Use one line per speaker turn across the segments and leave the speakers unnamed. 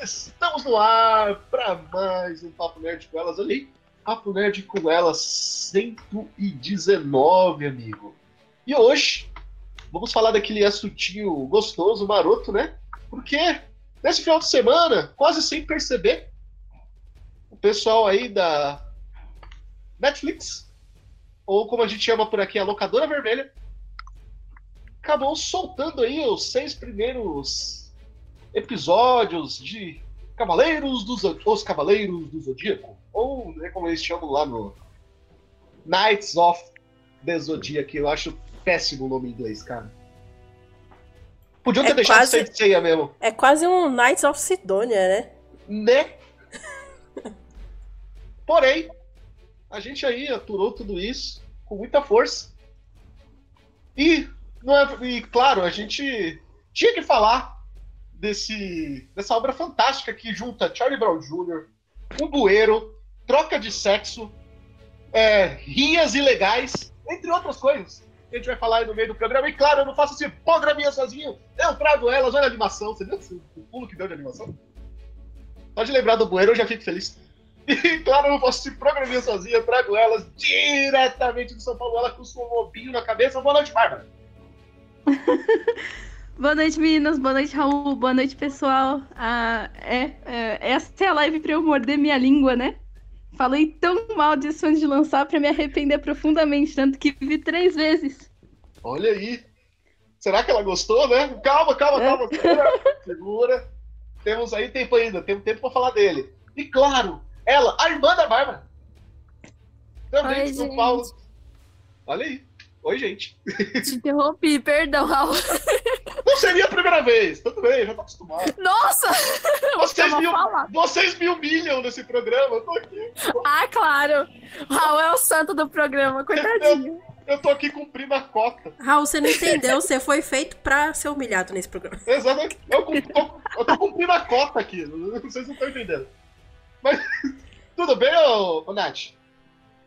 Estamos no ar para mais um Papo Nerd com elas ali. Papo Nerd com elas 119, amigo. E hoje vamos falar daquele assuntinho gostoso, maroto, né? Porque nesse final de semana, quase sem perceber, o pessoal aí da Netflix, ou como a gente chama por aqui, a locadora vermelha, acabou soltando aí os seis primeiros episódios de Cavaleiros dos Os Cavaleiros do Zodíaco, ou né, como eles chamam lá no Knights of the Zodiac, eu acho péssimo o nome em inglês, cara. Podiam ter
É
deixado
quase-
sem ceia mesmo.
É quase um Knights of Sidonia, né?
Né? Porém, a gente aí aturou tudo isso com muita força. E, não é, e claro, a gente tinha que falar desse, dessa obra fantástica que junta Charlie Brown Jr., um bueiro, troca de sexo, é, rias ilegais, entre outras coisas. A gente vai falar aí no meio do programa. E claro, eu não faço esse programinha sozinho. Eu trago elas, olha a animação. Você viu o pulo que deu de animação? Só de lembrar do bueiro eu já fico feliz. E claro, eu não posso esse programinha sozinho, eu trago elas diretamente de São Paulo, ela com o seu lobinho na cabeça. Boa noite, Bárbara.
Boa noite, meninas. Boa noite, Raul. Boa noite, pessoal. Ah, é, é, essa é a live pra eu morder minha língua, né? Falei tão mal disso antes de lançar pra me arrepender profundamente, tanto que vi três vezes.
Olha aí. Será que ela gostou, né? Calma, calma, calma. Segura. segura. Temos aí tempo ainda, temos tempo pra falar dele. E claro, ela, a irmã da Bárbara. Também
Oi,
de São
gente.
Paulo. Olha aí. Oi, gente.
Te interrompi, perdão, Raul.
Não seria a primeira vez. Tudo bem, já tô acostumado.
Nossa!
Vocês me, vocês me humilham nesse programa. Eu tô aqui.
Ah, claro! Raul é o santo do programa, coitadinho.
Eu tô aqui cumprindo a cota.
Raul, você não entendeu, você foi feito pra ser humilhado nesse programa.
Exatamente. Eu, tô, eu tô cumprindo a cota aqui. Vocês não estão entendendo. Mas tudo bem, ô, ô Nath?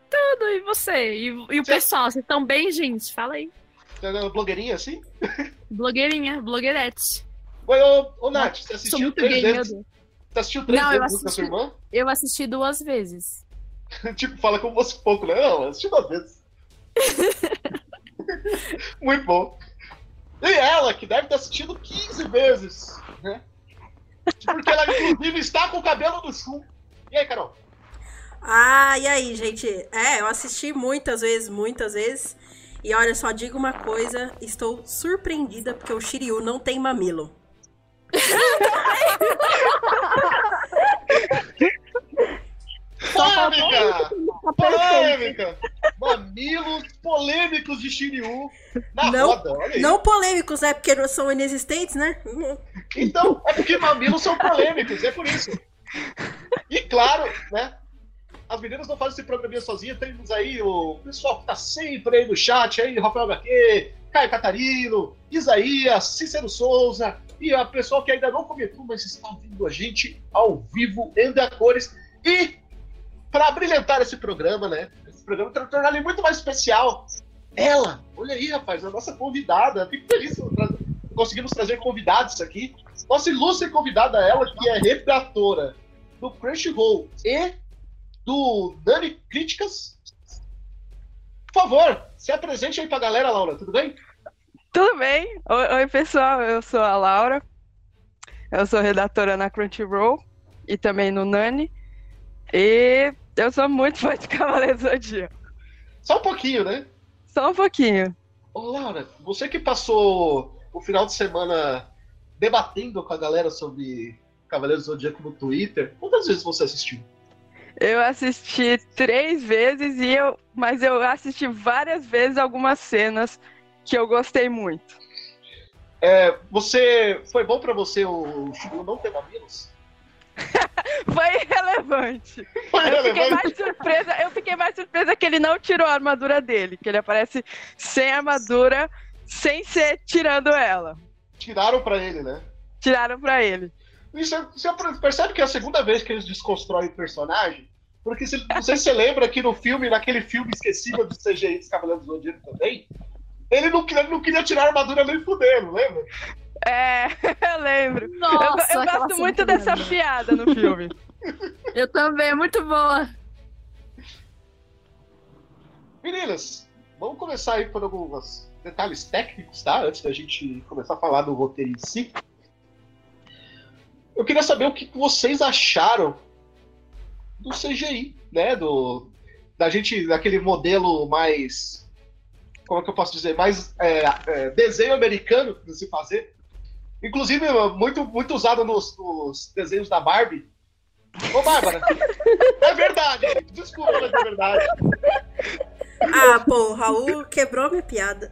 Tudo, e você? E, e o
Cê-
pessoal, vocês estão bem, gente? Fala aí.
É blogueirinha assim?
Blogueirinha, blogueirete.
Oi, ô, ô Nath, você
Sou
assistiu
muito
três
gay,
vezes? Você assistiu três
Não, eu
vezes com a sua
assisti.
irmã?
Eu assisti duas vezes.
tipo, fala como fosse pouco, né? Não, eu assisti duas vezes. Muito bom. E ela, que deve ter assistido 15 vezes, né? Porque ela, inclusive, está com o cabelo do chum. E aí, Carol?
Ah, e aí, gente? É, eu assisti muitas vezes, muitas vezes. E olha, só digo uma coisa, estou surpreendida porque o Shiryu não tem mamilo.
Polêmica! Polêmica! Mamilos polêmicos de Shiryu na
Não,
roda. Olha aí.
Não polêmicos, né? Porque não são inexistentes, né?
Então, é porque mamilos são polêmicos, é por isso. E claro, né? As meninas não fazem esse programinha sozinhas, temos aí o pessoal que tá sempre aí no chat, aí, Rafael HQ, Caio Catarino, Isaías, Cícero Souza, e a pessoa que ainda não comentou, mas está ouvindo a gente ao vivo, em a cores. E para brilhantar esse programa, né? Esse programa tornar ele muito mais especial. Ela, olha aí, rapaz, a nossa convidada. Fico feliz conseguimos trazer convidados aqui. Nossa ilustre convidada, ela, que é redatora do Crunchyroll e do Dani Críticas. Por favor, se apresente aí pra galera, Laura, tudo bem?
Tudo bem? Oi, pessoal, eu sou a Laura. Eu sou redatora na Crunchyroll e também no Nani. E eu sou muito fã de Cavaleiro do Zodíaco.
Só um pouquinho, né?
Só um pouquinho.
Ô, Laura, você que passou o final de semana debatendo com a galera sobre Cavaleiros do Zodíaco no Twitter, quantas vezes você assistiu?
Eu assisti três vezes e eu, mas eu assisti várias vezes algumas cenas que eu gostei muito.
É, você foi bom pra você o Shiryu não ter mamilos?
Foi irrelevante.
Foi
Eu fiquei
relevante?
mais surpresa, eu fiquei mais surpresa que ele não tirou a armadura dele, que ele aparece sem armadura, sem ser tirando ela.
Tiraram pra ele, né?
Tiraram pra ele.
Você, você percebe que é a segunda vez que eles desconstroem o personagem? Porque se, não sei se você lembra que no filme, naquele filme esquecível do CGI dos Cavaleiros do Zodíaco também, ele não, queria- ele não queria tirar a armadura nem fudendo, lembra?
É, eu eu lembro. Eu,
Nossa,
eu
aquela
gosto muito
eu
dessa piada no filme.
Eu também, muito boa.
Meninas, vamos começar aí por alguns detalhes técnicos, tá? Antes da gente começar a falar do roteiro em si. Eu queria saber o que vocês acharam do CGI, né? Do, da gente, daquele modelo mais. Como é que eu posso dizer? Mais é, é, desenho americano de se fazer. Inclusive, muito, muito usado nos, nos desenhos da Barbie. Ô, Bárbara! é verdade! Desculpa, mas é verdade.
Ah, pô, o Raul quebrou minha piada.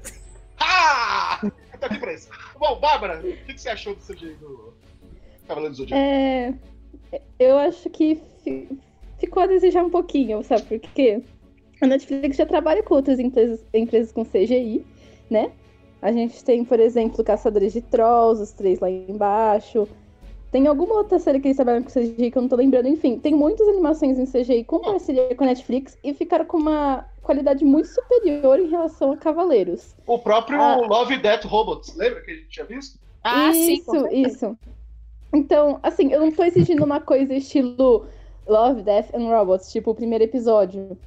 Ah! Tô aqui pra isso. Bom, Bárbara, o que, que você achou do CGI do Cavaleiro do Zodíaco?
É, eu acho que ficou a desejar um pouquinho, sabe por quê? A Netflix já trabalha com outras empresas, empresas com CGI, né? A gente tem, por exemplo, Caçadores de Trolls, os três lá embaixo. Tem alguma outra série que eles trabalham com CGI que eu não tô lembrando. Enfim, tem muitas animações em CGI com parceria com a Netflix e ficaram com uma qualidade muito superior em relação a Cavaleiros.
O próprio
Ah.
Love, Death, Robots, lembra que a gente tinha visto?
Ah, sim. com
isso, isso. Então, assim, eu não tô exigindo uma coisa estilo Love, Death and Robots, tipo o primeiro episódio.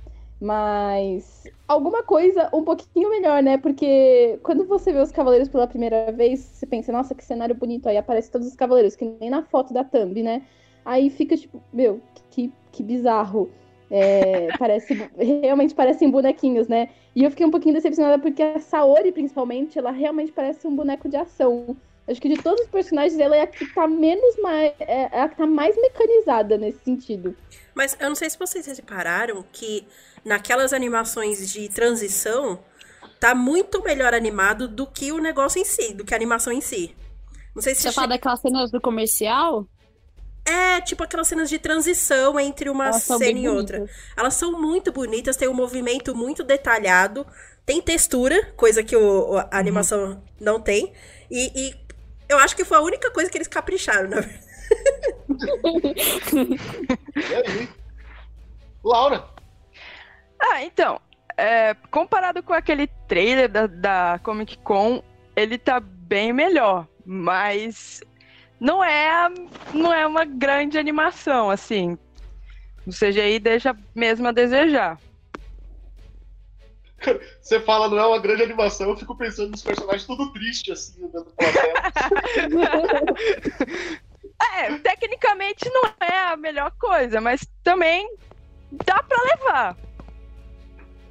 Mas alguma coisa um pouquinho melhor, né? Porque quando você vê os cavaleiros pela primeira vez, você pensa, nossa, que cenário bonito. Aí aparece todos os cavaleiros, que nem na foto da thumb, né? Aí fica tipo, meu, que, que bizarro. É, parece, realmente parecem bonequinhos, né? E eu fiquei um pouquinho decepcionada porque a Saori, principalmente, ela realmente parece um boneco de ação. Acho que de todos os personagens, ela é a que tá menos mais. É a que tá mais mecanizada nesse sentido.
Mas eu não sei se vocês repararam que naquelas animações de transição tá muito melhor animado do que o negócio em si, do que a animação em si. Não sei se
Você fala daquelas cenas do comercial?
É, tipo aquelas cenas de transição entre uma
Elas
cena e outra.
bonitas.
Elas são muito bonitas, tem um movimento muito detalhado, tem textura, coisa que o, a animação não tem. E, e eu acho que foi a única coisa que eles capricharam, na verdade.
E aí? Laura,
Ah, então, é, comparado com aquele trailer da, da Comic Con, ele tá bem melhor, mas não é, não é uma grande animação, assim. O CGI deixa mesmo a desejar.
você fala não é uma grande animação, eu fico pensando nos personagens tudo triste, assim.
É, tecnicamente não é a melhor coisa, mas também dá pra levar.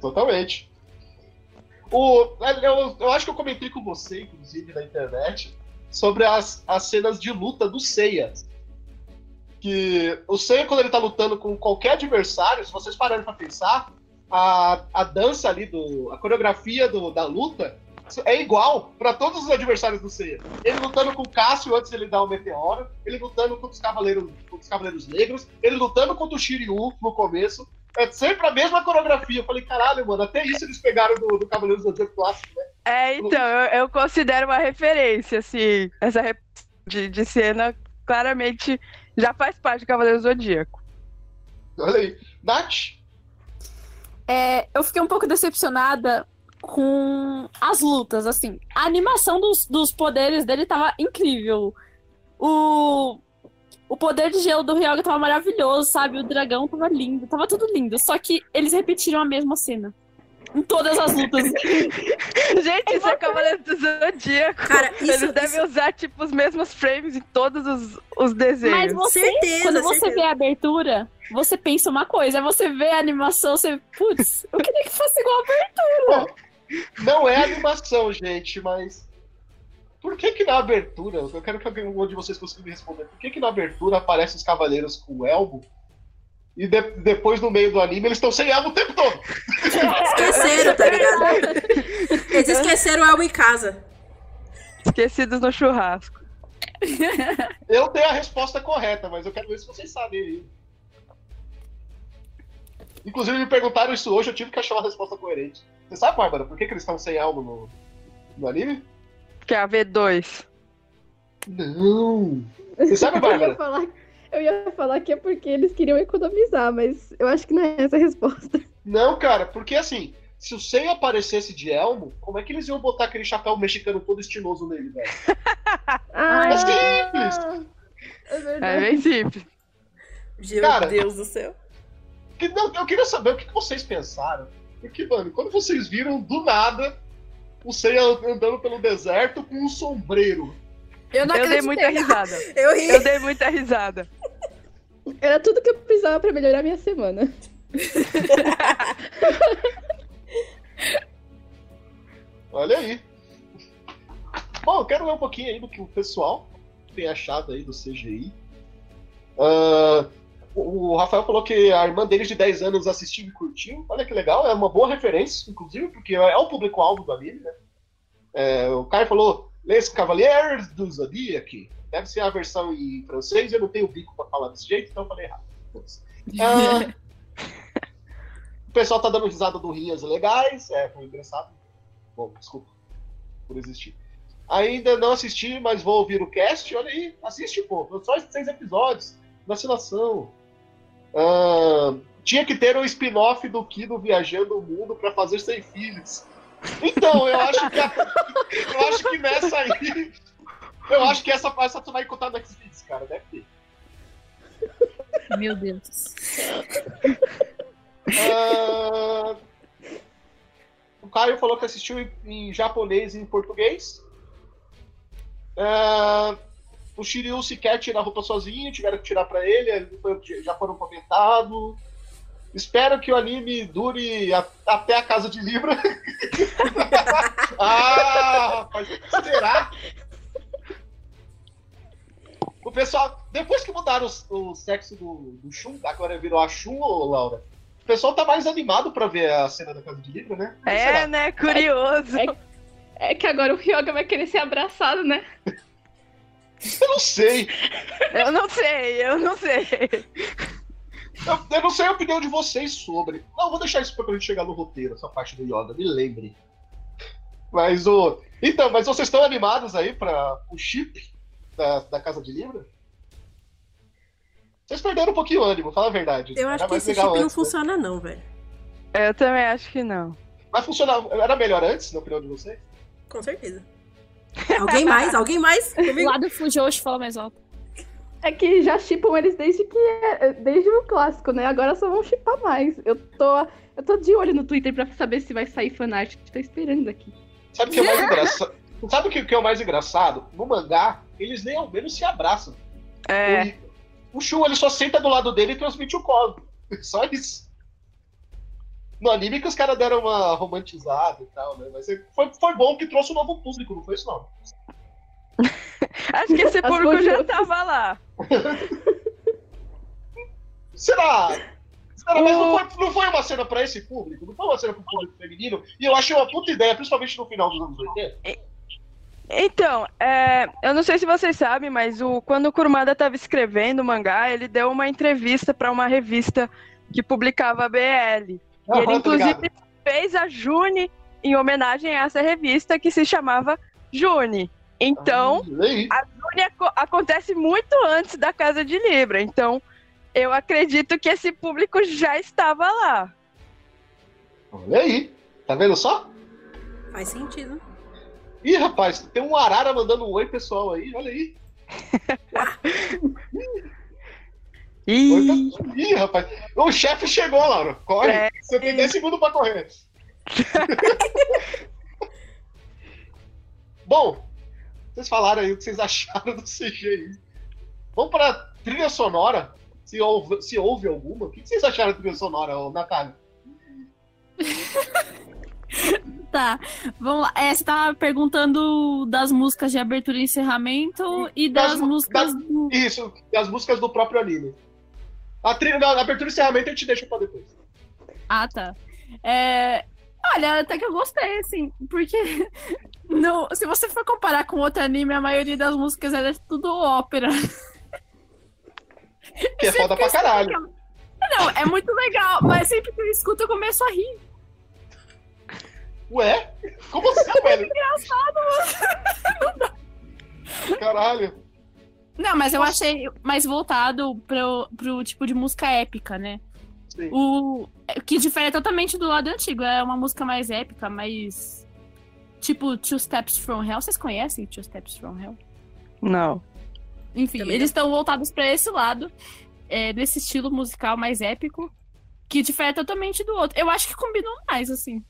Totalmente. O, eu, eu acho que eu comentei com você, inclusive, na internet, sobre as, as cenas de luta do Seiya. Que o Seiya, quando ele tá lutando com qualquer adversário, se vocês pararem pra pensar, a, a dança ali, do, a coreografia do, da luta é igual pra todos os adversários do Seiya. Ele lutando com o Cássio antes de ele dar o meteoro, ele lutando contra os Cavaleiros, contra os Cavaleiros Negros, ele lutando contra o Shiryu no começo. É sempre a mesma coreografia. Eu falei, caralho, mano, até isso eles pegaram do, do Cavaleiros do Zodíaco clássico, né?
É, então, eu, eu considero uma referência, assim, essa rep- de, de cena claramente já faz parte do Cavaleiro Zodíaco.
Olha aí. Nath,
É, eu fiquei um pouco decepcionada com as lutas, assim. A animação dos, dos poderes dele tava incrível. O, o poder de gelo do Ryoga tava maravilhoso, sabe? O dragão tava lindo, tava tudo lindo. Só que eles repetiram a mesma cena. Em todas as lutas.
Gente, isso é Cavaleiro do Zodíaco.
Cara, isso-
Eles devem usar, tipo, os mesmos frames em todos os, os desenhos.
Mas você,
Certeza,
quando você
certeza.
vê a abertura, você pensa uma coisa. Aí você vê a animação, você. Putz, eu queria que fosse igual a abertura.
não é animação, gente, mas. Por que que na abertura, eu quero que alguém um de vocês consiga me responder, por que que na abertura aparecem os cavaleiros com elmo e de- depois no meio do anime eles estão sem elmo o tempo todo?
Esqueceram, tá ligado? Eles esqueceram o Elmo em casa.
Esquecidos no churrasco.
Eu tenho a resposta correta, mas eu quero ver se vocês sabem aí. Inclusive me perguntaram isso hoje, eu tive que achar uma resposta coerente. Você sabe, Bárbara, por que, que eles estão sem elmo no, no anime?
Que é a V2.
Não! Você sabe,
Eu ia,
Bárbara?
falar, eu ia falar que é porque eles queriam economizar, mas eu acho que não é essa a resposta.
Não, cara, porque assim, se o Seiya aparecesse de elmo, como é que eles iam botar aquele chapéu mexicano todo estiloso nele, velho?
Ah,
Mas que
princípio.
Meu
Cara,
Deus do céu.
Que- não, eu queria saber o que que vocês pensaram. Porque, mano, quando vocês viram do nada o Seiya andando pelo deserto com um sombreiro.
Eu não
Eu dei muita risada.
Eu ri.
Eu dei muita risada.
Era tudo que eu precisava pra melhorar minha semana.
Olha aí. Bom, eu quero ler um pouquinho aí do que o pessoal tem achado aí do CGI. Ah, o Rafael falou que a irmã dele de 10 anos assistiu e curtiu. Olha que legal, é uma boa referência, inclusive, porque é o público-alvo do anime, né? É, o Caio falou, Les Cavaliers do Zodiac. Deve ser a versão em francês, eu não tenho bico pra falar desse jeito, então eu falei errado. Ah, o pessoal tá dando risada do Rinhas legais, é, foi engraçado. Bom, desculpa por existir. Ainda não assisti, mas vou ouvir o cast. Olha aí, assiste, pô. Só seis episódios. Vacilação. Ah, tinha que ter um spin-off do Kido viajando o mundo pra fazer sem filhos. Então, eu acho que a- eu acho que nessa aí. Eu acho que essa, essa tu vai contar no X-Videos, cara. Deve ter.
Meu Deus.
Ah, o Caio falou que assistiu em, em japonês e em português. Ah, o Shiryu sequer tira a roupa sozinho, tiveram que tirar pra ele, já foram comentados. Espero que o anime dure a- até a casa de Libra. ah, rapaz, será? O pessoal, depois que mudaram o, o sexo do, do Shun, agora virou a Shun, ô Laura. O pessoal tá mais animado pra ver a cena da casa de Libra, né?
É,
será?
né? Curioso.
É- É que agora o Ryoga vai querer ser abraçado, né?
Eu não sei.
Eu não sei, eu não sei.
Eu, eu não sei a opinião de vocês sobre. Não, vou deixar isso pra gente chegar no roteiro, essa parte do Yoda, me lembre. Mas o. Então, mas vocês estão animados aí pra o chip da, da Casa de Libra? Vocês perderam um pouquinho o ânimo, fala a verdade.
Eu acho
Era
que esse chip não
antes, né?
funciona, não, velho.
Eu também acho que não.
Mas funcionava. Era melhor antes, na opinião de vocês?
Com certeza. Alguém mais? Alguém mais?
O
Comigo?
lado Fujoshi fala mais alto.
É que já chipam eles desde que desde o clássico, né? Agora só vão chipar mais. Eu tô, eu tô de olho no Twitter pra saber se vai sair fanart. Tô esperando aqui.
Sabe o que é mais engraçado? Sabe o que, o é o mais engraçado? No mangá, eles nem ao menos se abraçam.
É,
O Shun, ele só senta do lado dele e transmite o código. Só isso. No anime que os caras deram uma romantizada e tal, né? Mas foi, foi bom que trouxe um novo público, não foi isso não?
acho que esse
As
público já tava lá.
Será? Será? Mas não foi, não foi uma cena pra esse público? Não foi uma cena pro público feminino? E eu achei uma puta ideia, principalmente no final dos anos 80.
Então, é, eu não sei se vocês sabem, mas o, quando o Kurumada estava escrevendo o mangá, ele deu uma entrevista para uma revista que publicava a BL. E ele, inclusive, fez a June em homenagem a essa revista que se chamava June. Então,
Ah,
a June aco- acontece muito antes da Casa de Libra. Então, eu acredito que esse público já estava lá.
Olha aí. Tá vendo só?
Faz sentido.
Ih, rapaz, tem um arara mandando um oi pessoal aí, olha aí. Oi,
Ih.
Ih, rapaz. O chefe chegou, Laura. Corre.
É.
Você tem 10 segundos pra correr. Bom, vocês falaram aí o que vocês acharam do CGI. Vamos pra trilha sonora. Se houve, se houve alguma. O que vocês acharam da trilha sonora, Natália?
Tá, vamos lá. É, você tava perguntando das músicas de abertura e encerramento e das,
Das-
músicas
das-
do.
Isso, as músicas do próprio anime. A trilha, a abertura e encerramento a gente deixa pra depois.
Ah, tá. É, Olha, até que eu gostei, assim, porque não, se você for comparar com outro anime, a maioria das músicas é tudo ópera.
Que é foda pra caralho.
Não, é muito legal, mas sempre que eu escuto eu começo a rir.
Ué? Como assim, velho? Caralho.
Não, mas eu achei mais voltado pro, pro tipo de música épica, né?
Sim.
O que difere totalmente do lado antigo. É uma música mais épica, mais. Tipo, Two Steps from Hell. Vocês conhecem Two Steps from Hell?
não.
Enfim,
Também
eles estão voltados pra esse lado, é, desse estilo musical mais épico, que difere totalmente do outro. Eu acho que combinam mais, assim.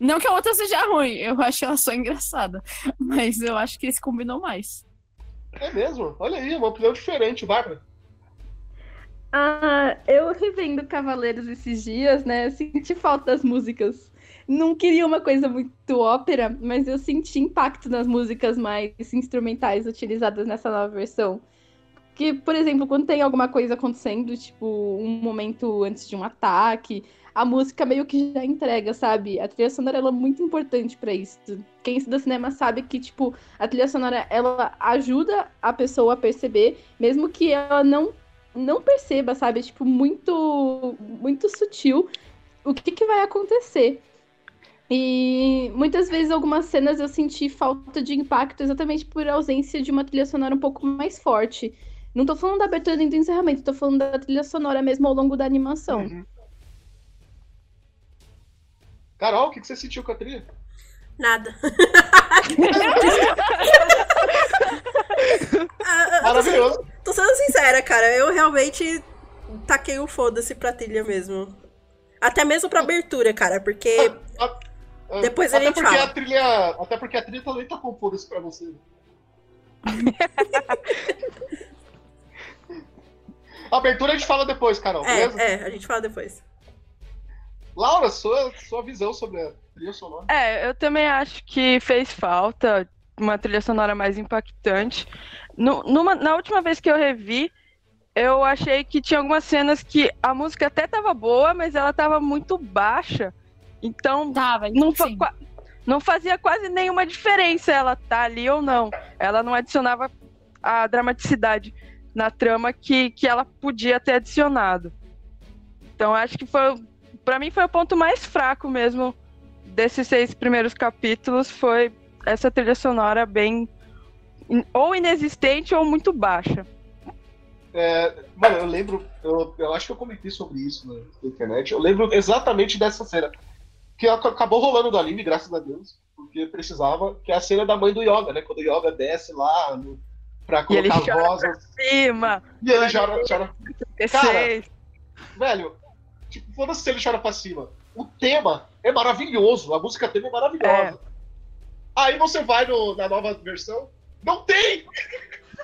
Não que a outra seja ruim, eu acho ela só engraçada. Mas eu acho que esse combinou mais.
É mesmo? Olha aí, uma opinião diferente, Bárbara.
Ah, eu revendo Cavaleiros esses dias, né? Eu senti falta das músicas. Não queria uma coisa muito ópera, mas eu senti impacto nas músicas mais instrumentais utilizadas nessa nova versão. Que, por exemplo, quando tem alguma coisa acontecendo, tipo um momento antes de um ataque, a música meio que já entrega, sabe? A trilha sonora é muito importante para isso. Quem estuda cinema sabe que, tipo, a trilha sonora ela ajuda a pessoa a perceber, mesmo que ela não não perceba, sabe? Tipo, muito muito sutil o que, que vai acontecer. E muitas vezes algumas cenas eu senti falta de impacto exatamente por ausência de uma trilha sonora um pouco mais forte. Não tô falando da abertura nem do encerramento, tô falando da trilha sonora mesmo ao longo da animação.
Uhum. Carol, o que, que você sentiu com a trilha?
Nada. Ah, tô,
Maravilhoso.
sendo, tô sendo sincera, cara. Eu realmente taquei o foda-se pra trilha mesmo. Até mesmo pra abertura, cara, porque.
Ah,
Depois a
até
gente
porque
fala.
A trilha, até porque a trilha também tá com foda-se pra você. a abertura a gente fala depois, Carol, beleza?
É, é, a gente fala depois.
Laura, sua, sua visão sobre a trilha sonora.
É, eu também acho que fez falta uma trilha sonora mais impactante. No- numa- na última vez que eu revi, eu achei que tinha algumas cenas que a música até tava boa, mas ela tava muito baixa. Então
Tava,
não, fa- não fazia quase nenhuma diferença ela tá ali ou não. Ela não adicionava a dramaticidade na trama que, que ela podia ter adicionado. Então acho que foi, para mim foi o ponto mais fraco mesmo desses seis primeiros capítulos foi essa trilha sonora bem ou inexistente ou muito baixa.
Mano, eu lembro, eu, eu acho que eu comentei sobre isso na, internet. Eu lembro exatamente dessa cena. Que ac- acabou rolando do anime, graças a Deus. Porque precisava, que é a cena da mãe do Yoga, né? Quando o Yoga desce lá no, pra
E ele
colocar
chora
voz.
Cima,
E ele chora, chora.
T6.
Velho, tipo, foda-se se ele chora pra cima. O tema é maravilhoso, a música tema é maravilhosa. Aí você vai no- na nova versão, não tem!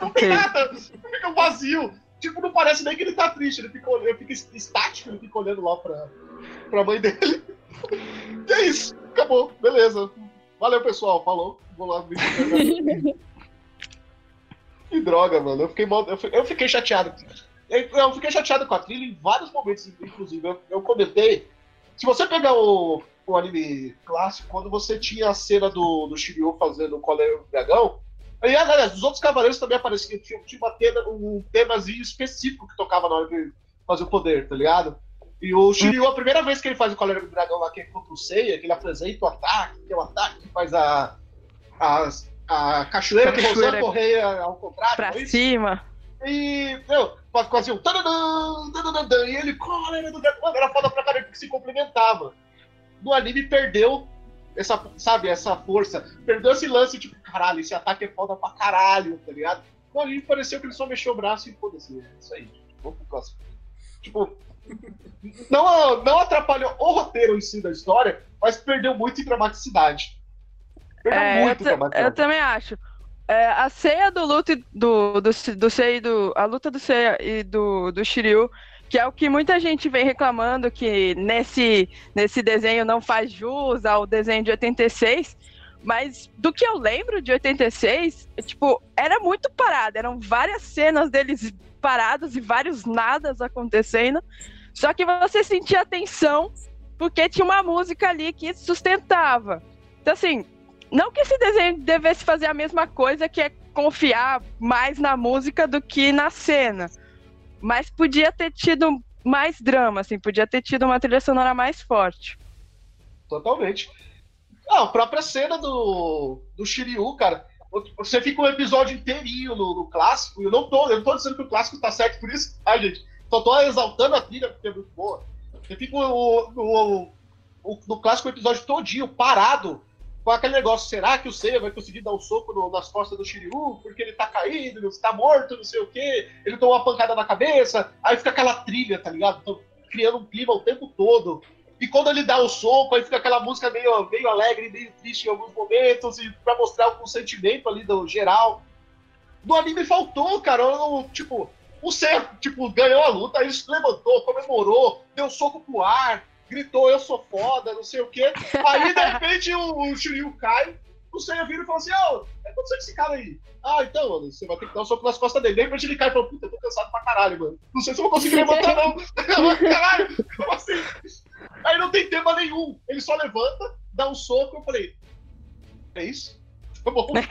Não tem nada! Fica um vazio. Tipo, não parece nem que ele tá triste, ele fica, ele fica estático, ele fica olhando lá pra, pra mãe dele. E é isso, acabou, beleza. Valeu, pessoal, falou. Vou lá me Que droga, mano. Eu fiquei, mal- eu fiquei chateado. Eu, fiquei chateado com a trilha em vários momentos, inclusive. Eu, eu comentei. Se você pegar o, o anime clássico, quando você tinha a cena do, do Shiryu fazendo o Colégio do Dragão, e aliás, os outros cavaleiros também apareciam, tinha, tinha uma tema, um temazinho específico que tocava na hora de fazer o poder, tá ligado? E o Shiryu, a primeira vez que ele faz o Colégio do Dragão lá, que é contra o Seiya, que ele apresenta o ataque, que é o ataque que faz a, a, a cachoeira que
Cachoeira.
Rosan correia ao contrário.
Pra
é
cima.
E, meu, quase um. tadadã, tadadã, E ele, colera do dragão. Mano, era foda pra caralho, porque se complementava. No anime perdeu essa, sabe, essa força. Perdeu esse lance, tipo, caralho, esse ataque é foda pra caralho, tá ligado? No anime pareceu que ele só mexeu o braço e foda-se, é isso aí. Vamos pro próximo. Tipo, não, não atrapalhou o roteiro em si da história, mas perdeu muito em dramaticidade. Perdeu
É, eu,
muito
ta-
dramaticidade.
eu também acho. É, a ceia do luto do, do, do do. A luta do Seiya e do, do Shiryu, que é o que muita gente vem reclamando que nesse, nesse desenho não faz jus ao desenho de 86. Mas do que eu lembro de 86, tipo, era muito parado. Eram várias cenas deles parados e vários nadas acontecendo. Só que você sentia a tensão porque tinha uma música ali que sustentava. Então, assim, não que esse desenho devesse fazer a mesma coisa, que é confiar mais na música do que na cena. Mas podia ter tido mais drama, assim, podia ter tido uma trilha sonora mais forte.
Totalmente. Ah, a própria cena do, do Shiryu, cara. Você fica um episódio inteirinho no, no clássico, eu não tô, eu tô dizendo que o clássico tá certo por isso, tá, gente? Só tô exaltando a trilha porque é muito boa. Você fica o, o, o- no clássico o episódio todinho parado, com aquele negócio, será que o Seiya vai conseguir dar um soco no- nas costas do Shiryu, porque ele tá caído, tá morto, não sei o quê, ele tomou uma pancada na cabeça, aí fica aquela trilha, tá ligado? Então, criando um clima o tempo todo. E quando ele dá o soco, aí fica aquela música meio, meio alegre, meio triste em alguns momentos, e pra mostrar algum sentimento ali do geral. No anime faltou, cara. eu tipo, o Seiya, tipo, ganhou a luta, ele se levantou, comemorou, deu soco pro ar, gritou, eu sou foda, não sei o quê. Aí, de repente, o, o Shiryu cai, o Seiya vira e fala assim, ô, o que aconteceu com esse cara aí? Ah, então, mano, você vai ter que dar um soco nas costas dele. De repente ele cai e fala, puta, eu tô cansado pra caralho, mano. Não sei se eu vou conseguir levantar, não. caralho, como assim? Aí não tem tema nenhum. Ele só levanta, dá um soco, eu falei, é isso? Tá bom.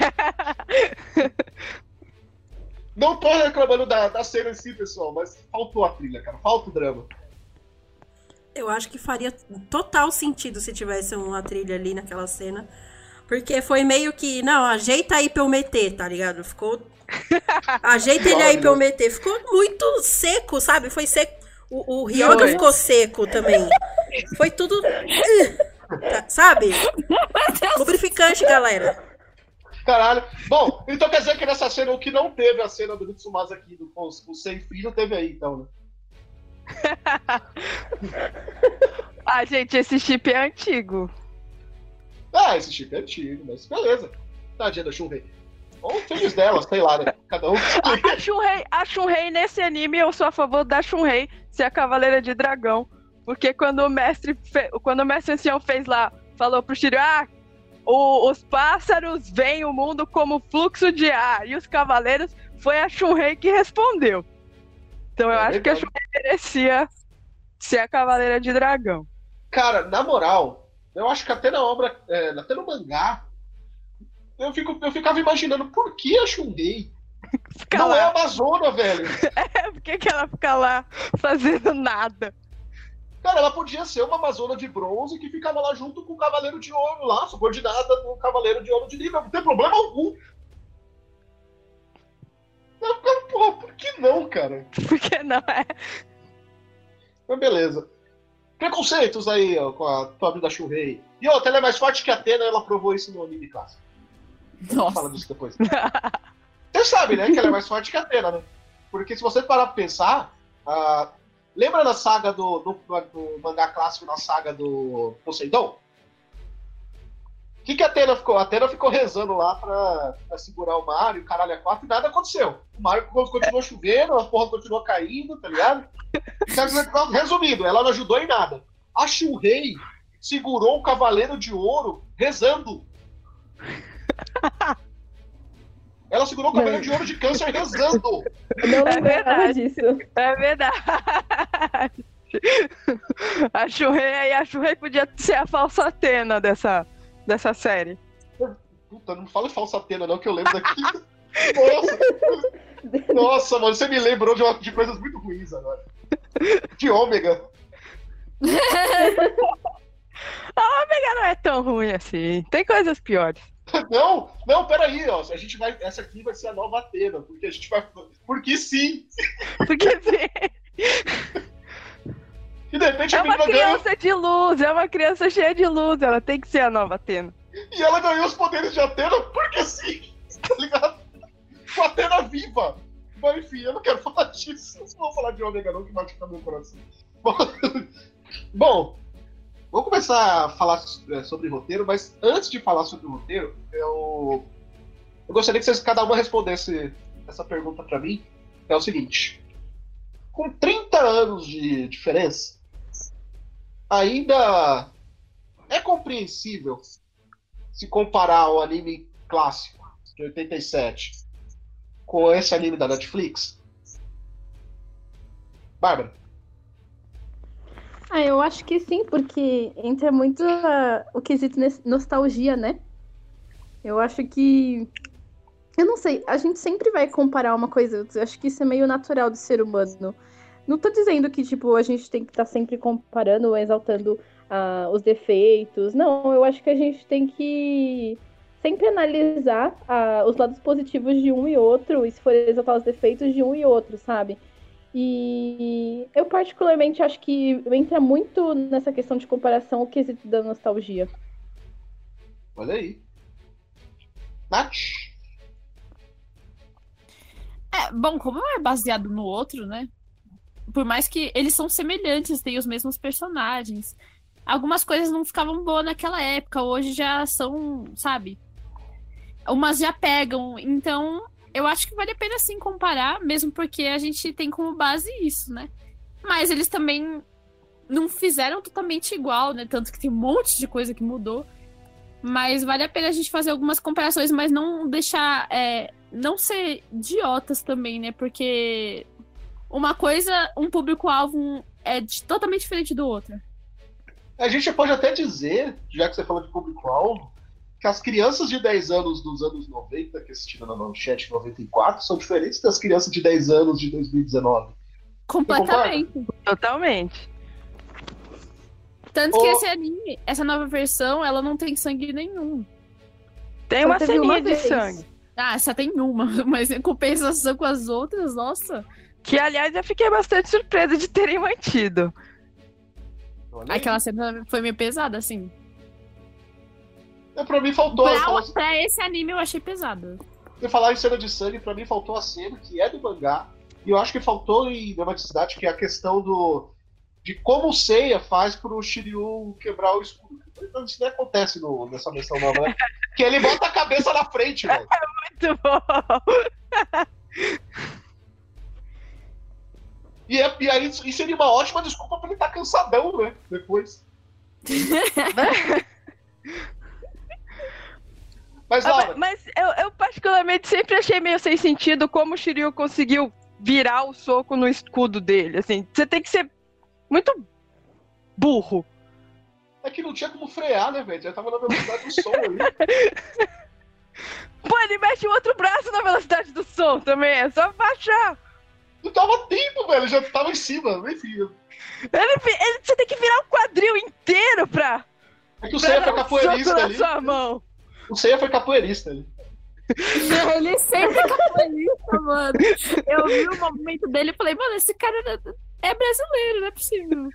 Não tô reclamando da, da cena em si, pessoal, mas faltou a trilha, cara. Falta o drama.
Eu acho que faria total sentido se tivesse uma trilha ali naquela cena. Porque foi meio que, não, ajeita aí pra eu meter, tá ligado? Ficou. Ajeita ele aí pra eu meter. Ficou muito seco, sabe? Foi seco. O, o Ryoga
Foi.
ficou seco também. Foi tudo. Tá, sabe? Lubrificante, galera.
Caralho. Bom, então quer dizer que nessa cena, o que não teve a cena do Mitsumasa aqui do, com, com o sem filho, teve aí, então, né?
Ah, gente, esse chip é antigo.
Ah, esse chip é antigo, mas beleza. Tadinha da Shunrei. Ou feliz dela, sei lá, né? Cada um.
A Shunrei, a Shunrei nesse anime, eu sou a favor da Shunrei ser a Cavaleira de Dragão. Porque quando o mestre, fe- quando o mestre ancião fez lá, falou pro Shiryu, ah, o- os pássaros veem o mundo como fluxo de ar. E os cavaleiros, foi a Shunrei que respondeu. Então eu
É
acho que a. Shunrei merecia ser a Cavaleira de Dragão.
Cara, na moral, eu acho que até na obra, é, até no mangá, eu, fico, eu ficava imaginando por que a Shunrei
Fica
não é
lá.
Amazona, velho.
Por que, que ela fica lá fazendo nada?
Cara, ela podia ser uma Amazona de bronze que ficava lá junto com o Cavaleiro de Ouro lá, subordinada do Cavaleiro de Ouro de Libra. Não tem problema algum. Não, porra, por que não, cara?
Porque não é.
Mas beleza. Preconceitos aí, ó, com a pobre da Shurei. E outra, ela é mais forte que a Atena, ela provou isso no anime clássico.
Nossa.
Fala disso depois. Você sabe, né, que ela é mais forte que a Atena, né? Porque se você parar pra pensar, ah, lembra da saga do, do, do mangá clássico, na saga do Poseidon? O que, que a Atena ficou? A Atena ficou rezando lá pra, pra segurar o Mario, caralho, a quatro, e nada aconteceu. O Mario continuou chovendo, a porra continuou caindo, tá ligado? Então, Resumindo, ela não ajudou em nada. A Shurei segurou o Cavaleiro de Ouro rezando. Ela segurou o Cavaleiro de Ouro de Câncer rezando.
Não
É verdade.
disso.
É verdade. A Shurei, a Shurei podia ser a falsa Atena dessa, dessa série.
Puta, não fala falsa Atena, não, que eu lembro daqui. Nossa, Nossa, mano, você me lembrou de, uma- de coisas muito ruins agora. De ômega.
Ômega não é tão ruim assim. Tem coisas piores.
Não, não, peraí, ó. A gente vai. Essa aqui vai ser a nova Atena, porque a gente vai. Porque sim.
Porque assim,
E de repente
é
a
uma
menina ganha.
criança de luz, é uma criança cheia de luz. Ela tem que ser a nova Atena.
E ela ganhou os poderes de Atena porque sim. Tá ligado? Com a Atena viva. Mas enfim, eu não quero falar disso. Não vou falar de ômega, não, que machuca meu coração. Bom, Bom, vou começar a falar é, sobre roteiro, mas antes de falar sobre o roteiro, eu, eu gostaria que vocês cada uma respondesse essa pergunta pra mim. É o seguinte: com 30 anos de diferença, ainda é compreensível se comparar o anime clássico de 87 com esse anime da Netflix? Bárbara.
Ah, eu acho que sim, porque entra muito ah, o quesito nostalgia, né? Eu acho que. Eu não sei, a gente sempre vai comparar uma coisa, outra. eu acho que isso é meio natural do ser humano. Não tô dizendo que, tipo, a gente tem que estar sempre comparando ou exaltando ah, os defeitos. Não, eu acho que a gente tem que sempre analisar ah, os lados positivos de um e outro, e se for exaltar os defeitos de um e outro, sabe? E eu particularmente acho que entra muito nessa questão de comparação o quesito da nostalgia.
Olha aí. Nath?
É, bom, como é baseado no outro, né? Por mais que eles são semelhantes, têm os mesmos personagens. Algumas coisas não ficavam boas naquela época, hoje já são, sabe? Umas já pegam. Então, eu acho que vale a pena sim comparar, mesmo porque a gente tem como base isso, né? Mas eles também não fizeram totalmente igual, né? Tanto que tem um monte de coisa que mudou. Mas vale a pena a gente fazer algumas comparações, mas não deixar. É, não ser idiotas também, né? Porque uma coisa, um público-alvo é de- totalmente diferente do outro.
A gente pode até dizer, já que você falou de público-alvo, que as crianças de 10 anos dos anos 90, que assistiram na manchete em 94, são diferentes das crianças de 10 anos de 2019.
Completamente.
Totalmente.
Tanto que
Ô-
esse anime, essa nova versão, ela não tem sangue nenhum.
Tem
Só
uma ceninha de
vez.
sangue.
Ah, essa tem uma, mas em compensação com as outras, nossa.
Que, aliás, eu fiquei bastante surpresa de terem mantido.
Aquela cena foi meio pesada, assim.
É, Pra mim faltou.
Pra,
falar-
pra esse anime eu achei pesado.
Você falar em cena de sangue, pra mim faltou a cena que é do mangá. E eu acho que faltou em dramaticidade, que é a questão do. de como o Seiya faz pro Shiryu quebrar o escudo. Então, Isso nem acontece no- nessa versão nova, né? Que ele bota a cabeça na frente, velho.
Muito bom.
E, é- e aí isso seria uma ótima desculpa pra ele estar cansadão, né? Depois. Mas,
Ah,
Laura,
Mas eu, eu particularmente sempre achei meio sem sentido como o Shiryu conseguiu virar o soco no escudo dele. Assim, você tem que ser muito burro.
é que não tinha como frear, né, velho? Já tava na velocidade do som ali.
Pô, ele mexe o outro braço na velocidade do som também, é só baixar.
Não tava tempo, velho. Já tava em cima. Enfim.
Ele, você tem que virar o quadril inteiro pra,
É que o Seiya foi
um
capoeirista ali.
sua mão.
O Seiya foi capoeirista ali.
Ele sempre capoeirista, mano. Eu vi o movimento dele e falei, mano, esse cara é brasileiro, não é possível.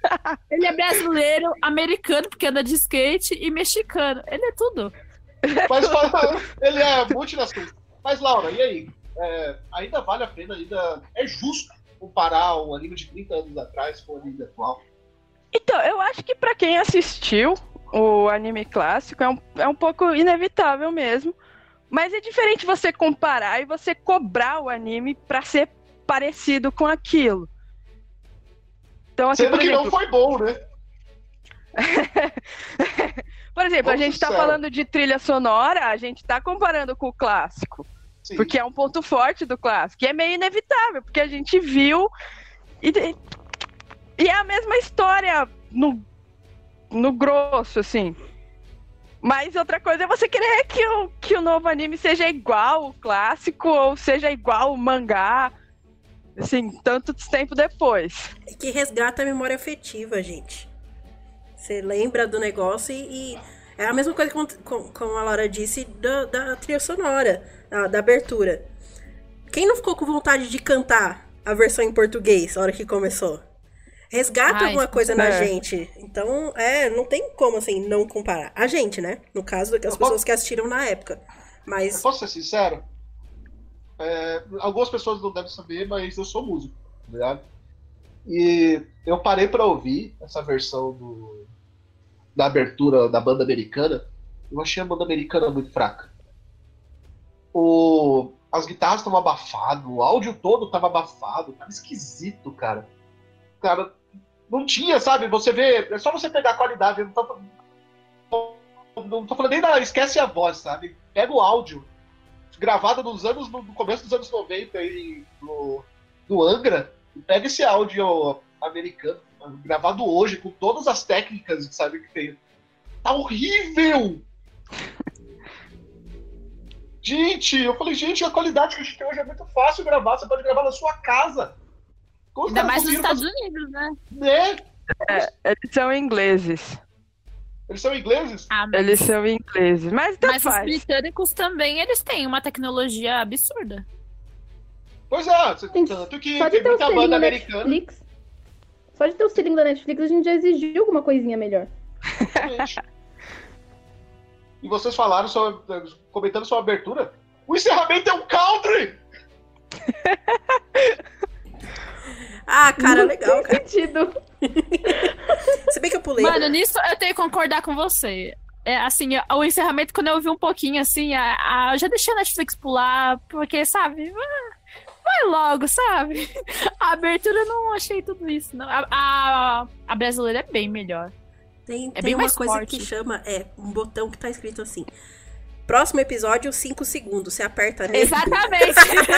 Ele é brasileiro, americano, porque anda de skate, e mexicano. Ele é tudo.
Mas fala- ele é multinacional. Mas, Laura, e aí? É, ainda vale a pena, ainda é justo comparar um anime de 30 anos atrás com o anime atual?
Então, eu acho que pra quem assistiu o anime clássico é um, é um pouco inevitável mesmo. Mas é diferente você comparar e você cobrar o anime pra ser parecido com aquilo. Então, assim,
Sendo que
exemplo,
não foi bom, né?
por exemplo, a
Vamos
gente tá
sincero.
falando de trilha sonora, a gente tá comparando com o clássico.
Sim.
Porque é um ponto forte do clássico. E é meio inevitável, porque a gente viu. E, e é a mesma história no, no grosso, assim. Mas outra coisa é você querer que o, que o novo anime seja igual o clássico, ou seja igual o mangá. Assim, tanto tempo depois.
É que resgata a memória afetiva, gente. Você lembra do negócio e, e é a mesma coisa com, com- como a Laura disse da, da trilha sonora, da, da abertura. Quem não ficou com vontade de cantar a versão em português na hora que começou? Resgata
Ai,
alguma coisa na
é.
gente. Então, é, não tem como assim não comparar. A gente, né? No caso, as
Eu posso-
pessoas que assistiram na época.
Eu
Mas
posso ser sincero? É, algumas pessoas não devem saber, mas eu sou músico, tá ligado? E eu parei pra ouvir essa versão do, da abertura da banda americana. Eu achei a banda americana muito fraca. O, as guitarras estavam abafadas, o áudio todo tava abafado, tava esquisito, cara. Cara, não tinha, sabe? Você vê, é só você pegar a qualidade. Não tô, não tô falando nem da. Esquece a voz, sabe? Pega o áudio gravada nos anos, no começo dos anos 90 aí, no, no Angra, e pega esse áudio americano, gravado hoje, com todas as técnicas, sabe, que tem. Tá horrível! Gente, eu falei, gente, a qualidade que a gente tem hoje é muito fácil gravar, você pode gravar na sua casa. Como os
Ainda mais nos Estados Unidos, né?
né?
Eles são ingleses.
Eles são ingleses?
Ah, mas,
Eles são ingleses. Mas
mas os
faz.
britânicos também, eles têm uma tecnologia absurda.
Pois é, tanto que
Só
tem
ter o
muita
selinho
banda
da
americana.
Netflix. Só de ter o selinho da Netflix, a gente já exigiu alguma coisinha melhor.
Exatamente. e vocês falaram sobre, comentando sobre a abertura, o encerramento é um country!
Ah, cara, legal,
Tem
cara.
sentido.
Se bem que eu pulei.
Mano, nisso eu tenho que concordar com você. É, assim, o encerramento, quando eu vi um pouquinho, assim, a, a- eu já deixei a Netflix pular, porque, sabe, vai- vai logo, sabe? A abertura eu não achei tudo isso, não. A, a, a brasileira é bem melhor.
Tem,
É
tem
bem
uma
mais
coisa
forte.
que chama, é, um botão que tá escrito assim. Próximo episódio, 5 segundos. Você aperta nele.
Exatamente.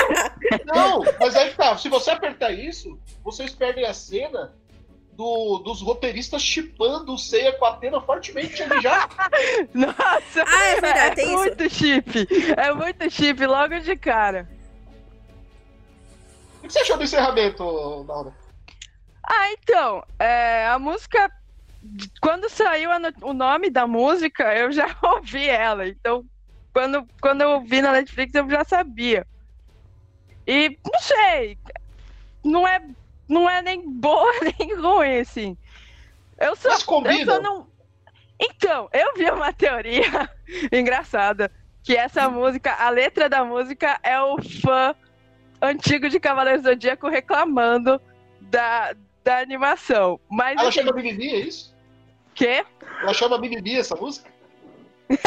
Não, mas aí tá. Se você apertar isso, vocês perdem a cena do- dos roteiristas chipando o Seiya com a Atena fortemente ali já.
Nossa!
Ah, é verdade, tem isso.
muito chip. É muito chip logo de cara.
O que você achou do encerramento, Laura?
Ah, então, é, a música. Quando saiu o nome da música, eu já ouvi ela. Então, quando, quando eu vi na Netflix, eu já sabia. E não sei. Não é, não é nem boa nem ruim, assim. Eu só,
Mas
eu só não. Então, eu vi uma teoria engraçada. Que essa música, a letra da música é o fã antigo de Cavaleiros do Zodíaco reclamando da, da animação. Mas
Ela
assim,
chama Mimimi, é isso?
quê?
Ela chama Mimimi essa música?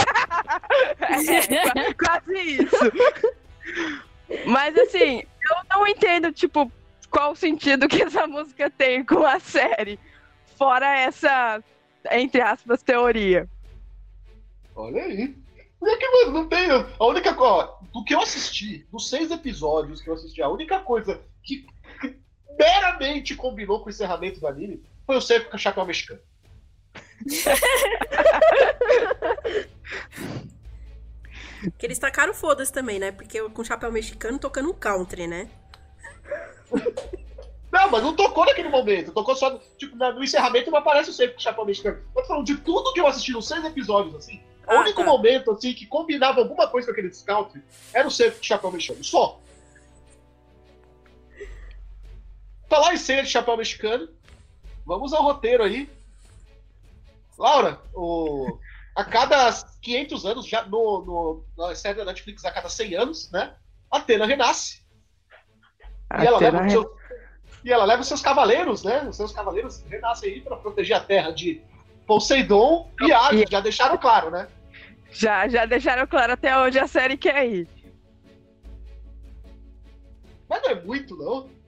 É, quase isso. Mas assim, eu não entendo, tipo, qual o sentido que essa música tem com a série. Fora essa, entre aspas, teoria.
Olha aí. Por que, não tem. A única coisa. Do que eu assisti, dos seis episódios que eu assisti, a única coisa que meramente combinou com o encerramento do anime foi o Seiko com o chapéu mexicano.
Que eles tacaram foda-se também, né? Porque eu, com chapéu mexicano tocando um country, né?
Não, mas não tocou naquele momento. Tocou só. Tipo, no encerramento não aparece o Seiko com o chapéu mexicano. Eu tô falando de tudo que eu assisti nos seis episódios, assim. O
Ah,
único
tá.
momento, assim, que combinava alguma coisa com aquele scout era o Seiko com o chapéu mexicano. Só. Falar em cena de chapéu mexicano. Vamos ao roteiro aí. Laura, o... a cada 500 anos, já no, no, na série da Netflix, a cada 100 anos, né? Atena renasce. E ela, leva
Atena
os seus, e ela leva os seus cavaleiros, né? Os seus cavaleiros renascem aí para proteger a terra de Poseidon e Hades. Já deixaram claro, né?
Já, já deixaram claro até onde a série quer ir.
Mas não é muito. Não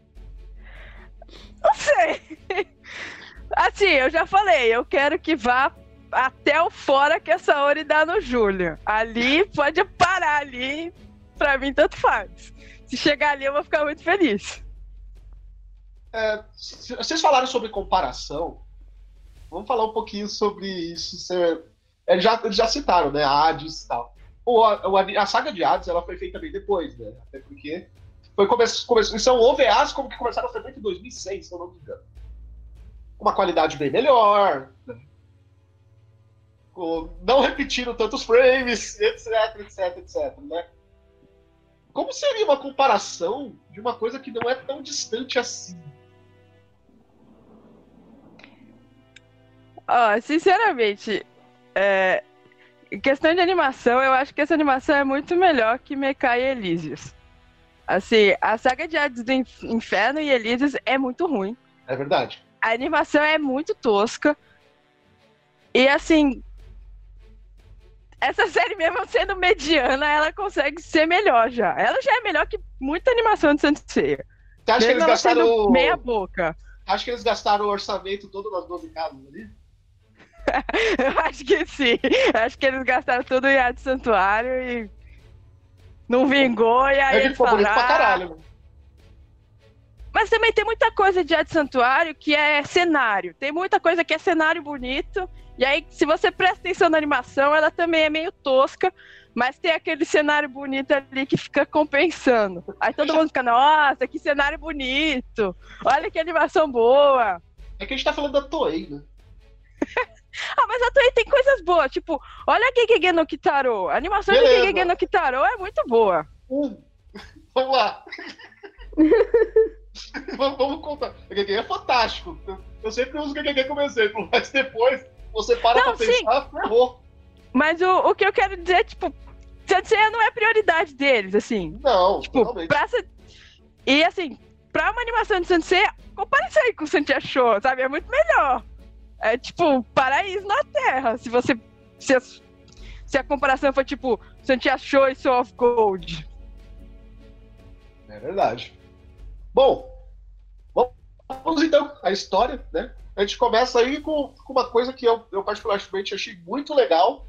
Assim, eu já falei, eu quero que vá até o fora que essa Ori dá no Júlio. Ali pode parar ali, pra mim tanto faz. Se chegar ali eu vou ficar muito feliz.
É, vocês falaram sobre comparação. Vamos falar um pouquinho sobre isso. Eles já, eles já citaram, né? A Hades e tal. O, a, a saga de Hades ela foi feita bem depois, né? Até porque foi come, come, são OVAs como que começaram a ser feitas em 2006, se eu não me engano. Uma qualidade bem melhor. não repetindo tantos frames, etc, etc, etc, né? Como seria uma comparação de uma coisa que não é tão distante assim?
Ó, sinceramente, é, em questão de animação, eu acho que essa animação é muito melhor que Mekai e Elysius. Assim, a saga de Hades do Inf- Inferno e Elysius é muito ruim.
É verdade.
A animação é muito tosca. E assim. Essa série, mesmo sendo mediana, ela consegue ser melhor já. Ela já é melhor que muita animação de Sensei.
Você acha que eles gastaram.
meia boca.
Acho que eles gastaram o orçamento todo nas 12 casas ali?
Eu acho que sim. Eu acho que eles gastaram tudo em Hades Santuário e. Não vingou, e aí
que
eles
bonito pra
falaram, "Ah,
caralho. né?
Mas também tem muita coisa de Hades Santuário que é cenário. Tem muita coisa que é cenário bonito. E aí, se você presta atenção na animação, ela também é meio tosca. Mas tem aquele cenário bonito ali que fica compensando. Aí todo mundo fica, nossa, que cenário bonito. Olha que animação boa.
É que a gente tá falando da Toei, né?
Ah, mas a Toei tem coisas boas. Tipo, olha a Gegege no Kitaro. A animação
Beleza.
de Gegege no Kitaro é muito boa.
Um. Vamos lá. vamos, contar. O GG é fantástico. Eu, sempre uso o GG como exemplo, mas depois você para
Não,
pra pensar, ferrou.
Mas o, o que eu quero dizer é, tipo, Sensei não é prioridade deles, assim.
Não,
Tipo,
totalmente.
E assim, pra uma animação de Sensei, compare isso aí com o Sensei Show, sabe? É muito melhor. É tipo, paraíso na Terra. Se você. Se a, se a comparação for tipo, Sensei Show e Soul of Gold.
É verdade. Bom, vamos então à história, né? A gente começa aí com, com uma coisa que eu, eu particularmente achei muito legal,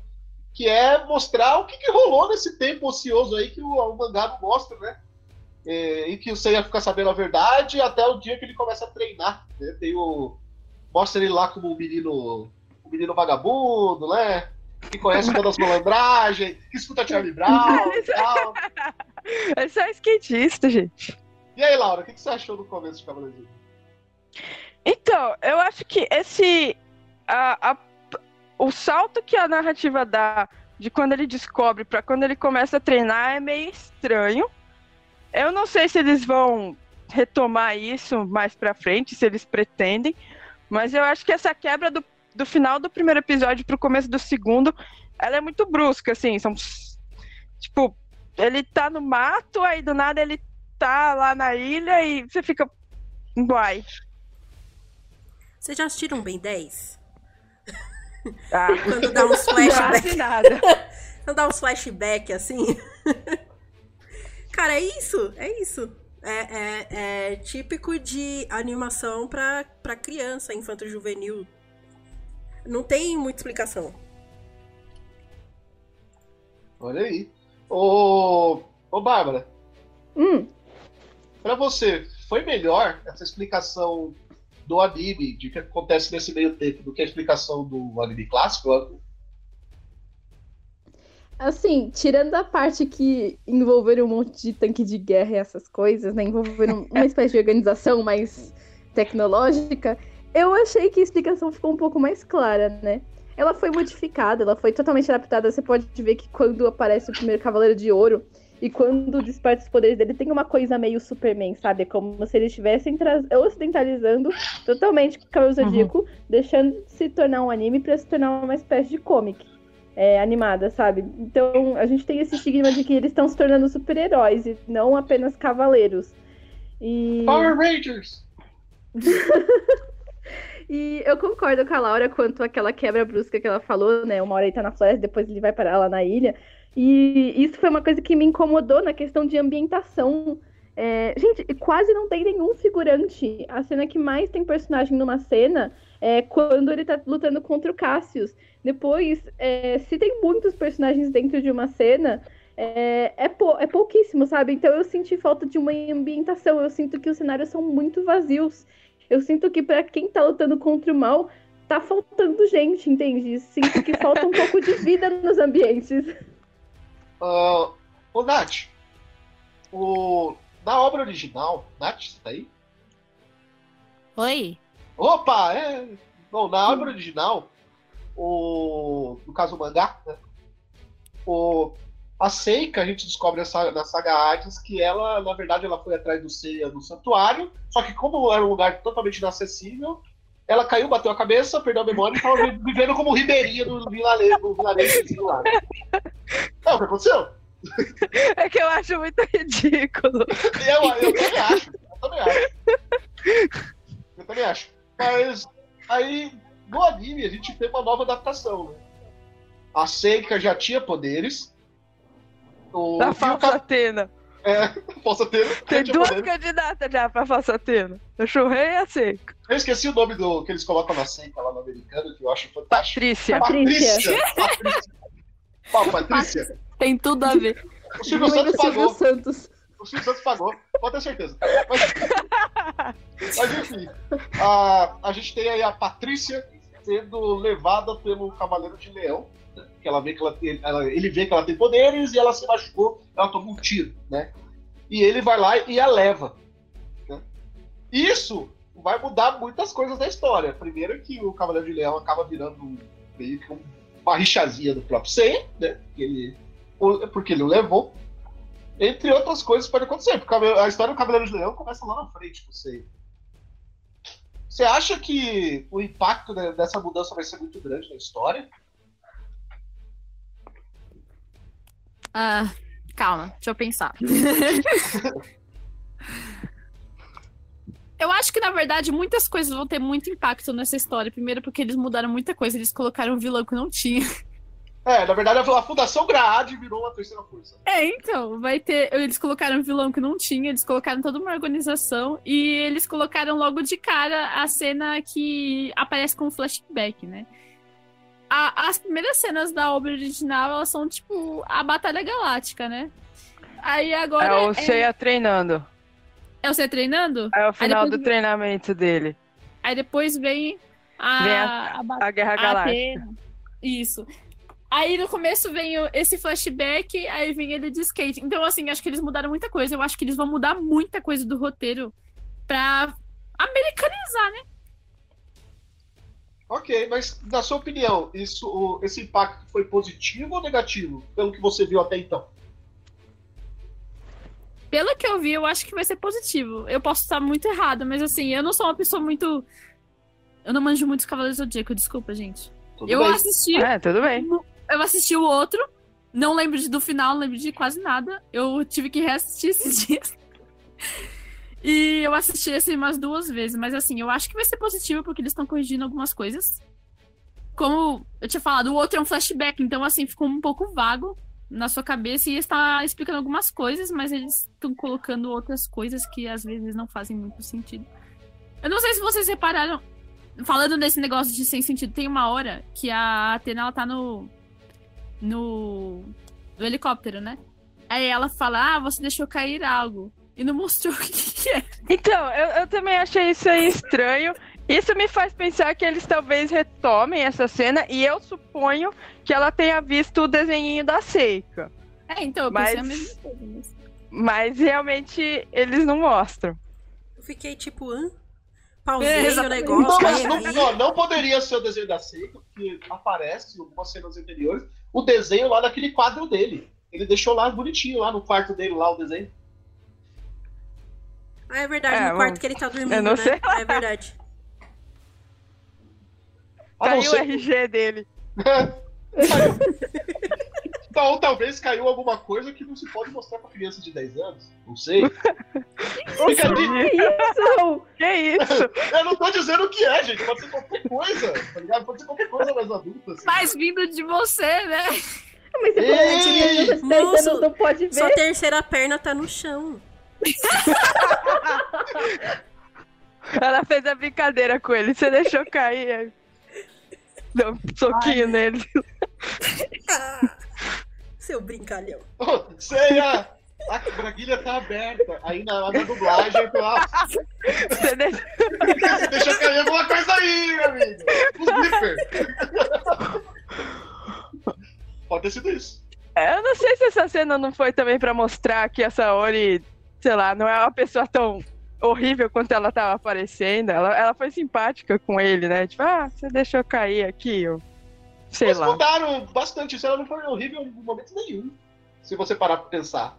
que é mostrar o que, que rolou nesse tempo ocioso aí que o, o mangá mostra, né? É, e que o Seiya fica sabendo a verdade até o dia que ele começa a treinar. Né? Tem o, mostra ele lá como um menino, um menino vagabundo, né? Que conhece todas as malandragens, que escuta Charlie Brown e tal.
É só skatista, gente.
E aí, Laura, o que, você achou do começo de Cavaleiros?
Então, eu acho que esse. A, a- o salto que a narrativa dá de quando ele descobre pra quando ele começa a treinar é meio estranho. Eu não sei se eles vão retomar isso mais pra frente, se eles pretendem, mas eu acho que essa quebra do, do final do primeiro episódio pro começo do segundo, ela é muito brusca, assim. São. Tipo, ele tá no mato, aí do nada ele tá lá na ilha e você fica. Uai.
Vocês já assistiram Ben 10?
Ah,
Quando dá uns flashbacks.
quase nada.
Quando dá uns flashback assim. Cara, é isso, é isso. É, é- é típico de animação pra, pra criança, infanto juvenil. Não tem muita explicação.
Olha aí. Ô, ô Bárbara,
Hum,
pra você, foi melhor essa explicação do anime, de que acontece nesse meio tempo, do que a explicação do anime clássico?
assim, tirando a parte que envolveram um monte de tanque de guerra e essas coisas, né? Envolveram uma espécie de organização mais tecnológica, eu achei que a explicação ficou um pouco mais clara, né? Ela foi modificada, ela foi totalmente adaptada. Você pode ver que quando aparece o primeiro Cavaleiro de Ouro e quando desperta os poderes dele, tem uma coisa meio Superman, sabe? É como se eles estivessem ocidentalizando totalmente o Cavaleiro
Uhum.
Zodíaco, deixando de se tornar um anime pra se tornar uma espécie de comic é, animada, sabe? Então a gente tem esse estigma de que eles estão se tornando super-heróis e não apenas cavaleiros. E...
Power Rangers!
E eu concordo com a Laura quanto àquela quebra brusca que ela falou, né? Uma hora ele tá na floresta, depois ele vai parar lá na ilha. E isso foi uma coisa que me incomodou na questão de ambientação. É, gente, quase não tem nenhum figurante. A cena que mais tem personagem numa cena é quando ele tá lutando contra o Cassius. Depois, é, se tem muitos personagens dentro de uma cena, é, é, pou- é pouquíssimo, sabe? Então eu senti falta de uma ambientação. Eu sinto que os cenários são muito vazios. Eu sinto que pra quem tá lutando contra o mal, tá faltando gente, entende? Sinto que falta um pouco de vida nos ambientes.
Ah, ô, Nath, o, na obra original, Nath, você tá aí?
Oi?
Opa, é. Bom, na obra original, o. No caso, o mangá, né? O, a Seika, a gente descobre essa, na saga Hades que ela, na verdade, ela foi atrás do Seiya no santuário, só que como era um lugar totalmente inacessível, ela caiu, bateu a cabeça, perdeu a memória e estava vivendo como ribeirinha do vilarejo, do vilarejo. É o que aconteceu?
É que eu acho muito ridículo.
Eu, eu também acho. Eu também acho. Eu também acho. Mas aí, no anime, a gente tem uma nova adaptação. Né? A Seika já tinha poderes. O,
Da falsa Atena.
É, falsa Atena
Tem duas candidatas já pra falsa Atena. O Churrei e a Seca.
Eu esqueci o nome do que eles colocam na Seika lá no americano, que eu acho fantástico.
Patrícia.
Patrícia.
Patrícia. Pau, Patrícia.
Tem tudo a ver.
O Silvio Santos
Silvio
pagou.
Santos.
O Silvio Santos pagou, pode ter certeza. Mas, mas, enfim, a, a gente tem aí a Patrícia sendo levada pelo Cavaleiro de Leão, né? que ela vê que ela ela- ele vê que ela tem poderes e ela se machucou, ela toma um tiro, né? E ele vai lá e a leva. né? Isso vai mudar muitas coisas da história. Primeiro que o Cavaleiro de Leão acaba virando meio que um- uma rixazinha do próprio Seiya, né? Ele, o- porque ele o levou. Entre outras coisas pode acontecer, porque a história do Cavaleiro de Leão começa lá na frente, não sei. Você acha que o impacto de- dessa mudança vai ser muito grande na história?
Ah, calma, deixa eu pensar. eu acho que, na verdade, muitas coisas vão ter muito impacto nessa história. Primeiro, porque eles mudaram muita coisa, eles colocaram um vilão que não tinha.
É, na verdade, a Fundação Graad virou uma terceira força.
É, então, vai ter. Eles colocaram um vilão que não tinha, eles colocaram toda uma organização e eles colocaram logo de cara a cena que aparece com flashback, né? A- as primeiras cenas da obra original, elas são tipo a Batalha Galáctica, né? Aí agora.
É o
é,
Seiya treinando.
é você treinando?
É o final do
vem-
treinamento dele.
Aí depois vem a.
Vem
a, ba-
A Guerra
a
Galáctica.
Isso. Aí no começo vem esse flashback, aí vem ele de skate. Então, assim, acho que eles mudaram muita coisa. Eu acho que eles vão mudar muita coisa do roteiro pra americanizar, né?
Ok, mas na sua opinião, isso, esse impacto foi positivo ou negativo? Pelo que você viu até então?
Pelo que eu vi, eu acho que vai ser positivo. Eu posso estar muito errada, mas assim, eu não sou uma pessoa muito. Eu não manjo muito os Cavaleiros do Zodíaco, desculpa, gente.
Tudo
eu
bem.
assisti.
É, tudo bem.
Eu assisti o outro, não lembro de- do final, não lembro de quase nada. Eu tive que reassistir esses dias. E eu assisti esse umas duas vezes, mas assim, eu acho que vai ser positivo porque eles estão corrigindo algumas coisas. Como eu tinha falado, o outro é um flashback, então assim, ficou um pouco vago na sua cabeça e está explicando algumas coisas, mas eles estão colocando outras coisas que às vezes não fazem muito sentido. Eu não sei se vocês repararam, falando desse negócio de sem sentido, tem uma hora que a Atena ela tá no no, no helicóptero, né? Aí ela fala: Ah, você deixou cair algo. E não mostrou o que, que é.
Então, eu, eu também achei isso aí estranho. Isso me faz pensar que eles talvez retomem essa cena e eu suponho que ela tenha visto o desenhinho da Seika.
É, então, eu
Mas-
pensei a mesma coisa. Mas...
Mas realmente eles não mostram.
Eu fiquei tipo, hã? Pausei
É,
o.
Não,
negócio.
mas
aí
não, não, não poderia ser o desenho da Seika, porque aparece em algumas cenas anteriores o desenho lá daquele quadro dele. Ele deixou lá bonitinho, lá no quarto dele, lá o desenho.
Ah, é verdade,
É,
no quarto que ele tá dormindo,
eu não
né?
sei.
É verdade.
Caiu o RG dele.
Então, talvez caiu alguma coisa que não se pode mostrar pra criança de 10 anos. Não sei. Fica de-
Isso!
Que isso?
Eu não tô dizendo o que é, gente. Pode ser qualquer coisa. Tá ligado? Pode ser qualquer coisa mais adulta. Assim.
Mas vindo de você, né?
Mas você falou que criança de 10
Moço,
anos não pode ver.
Sua terceira perna tá no chão.
Ela fez a brincadeira com ele. Você deixou cair. Deu um soquinho nele.
Ah, seu brincalhão.
Ô, Ceia! A braguilha tá aberta. Aí na, na dublagem, ah,
Você deixou...
deixa cair alguma coisa aí, meu amigo. Os blipper. Pode ter sido isso.
Eu não sei se essa cena não foi também pra mostrar que a Saori, sei lá, não é uma pessoa tão horrível quanto ela tava aparecendo. Ela, ela foi simpática com ele, né? Tipo, ah, você deixou cair aqui, eu. Sei
Eles
lá.
mudaram bastante isso. Ela não foi horrível em momento nenhum. Se você parar pra pensar.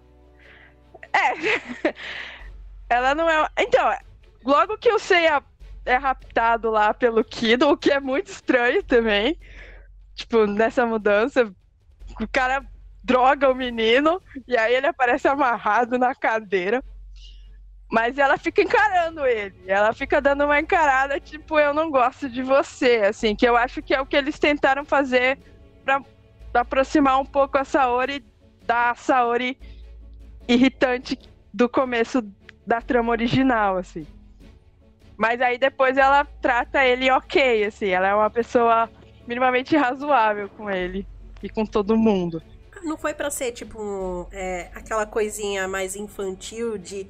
Ela não é. Então, logo que o Seiya é raptado lá pelo Kido, o que é muito estranho também. Tipo, nessa mudança, o cara droga o menino e aí ele aparece amarrado na cadeira. Mas ela fica encarando ele. Ela fica dando uma encarada, tipo, eu não gosto de você, assim, que eu acho que é o que eles tentaram fazer pra aproximar um pouco a Saori da Saori irritante do começo da trama original, assim. Mas aí depois ela trata ele ok, assim, ela é uma pessoa minimamente razoável com ele e com todo mundo.
Não foi pra ser, tipo, é, aquela coisinha mais infantil de.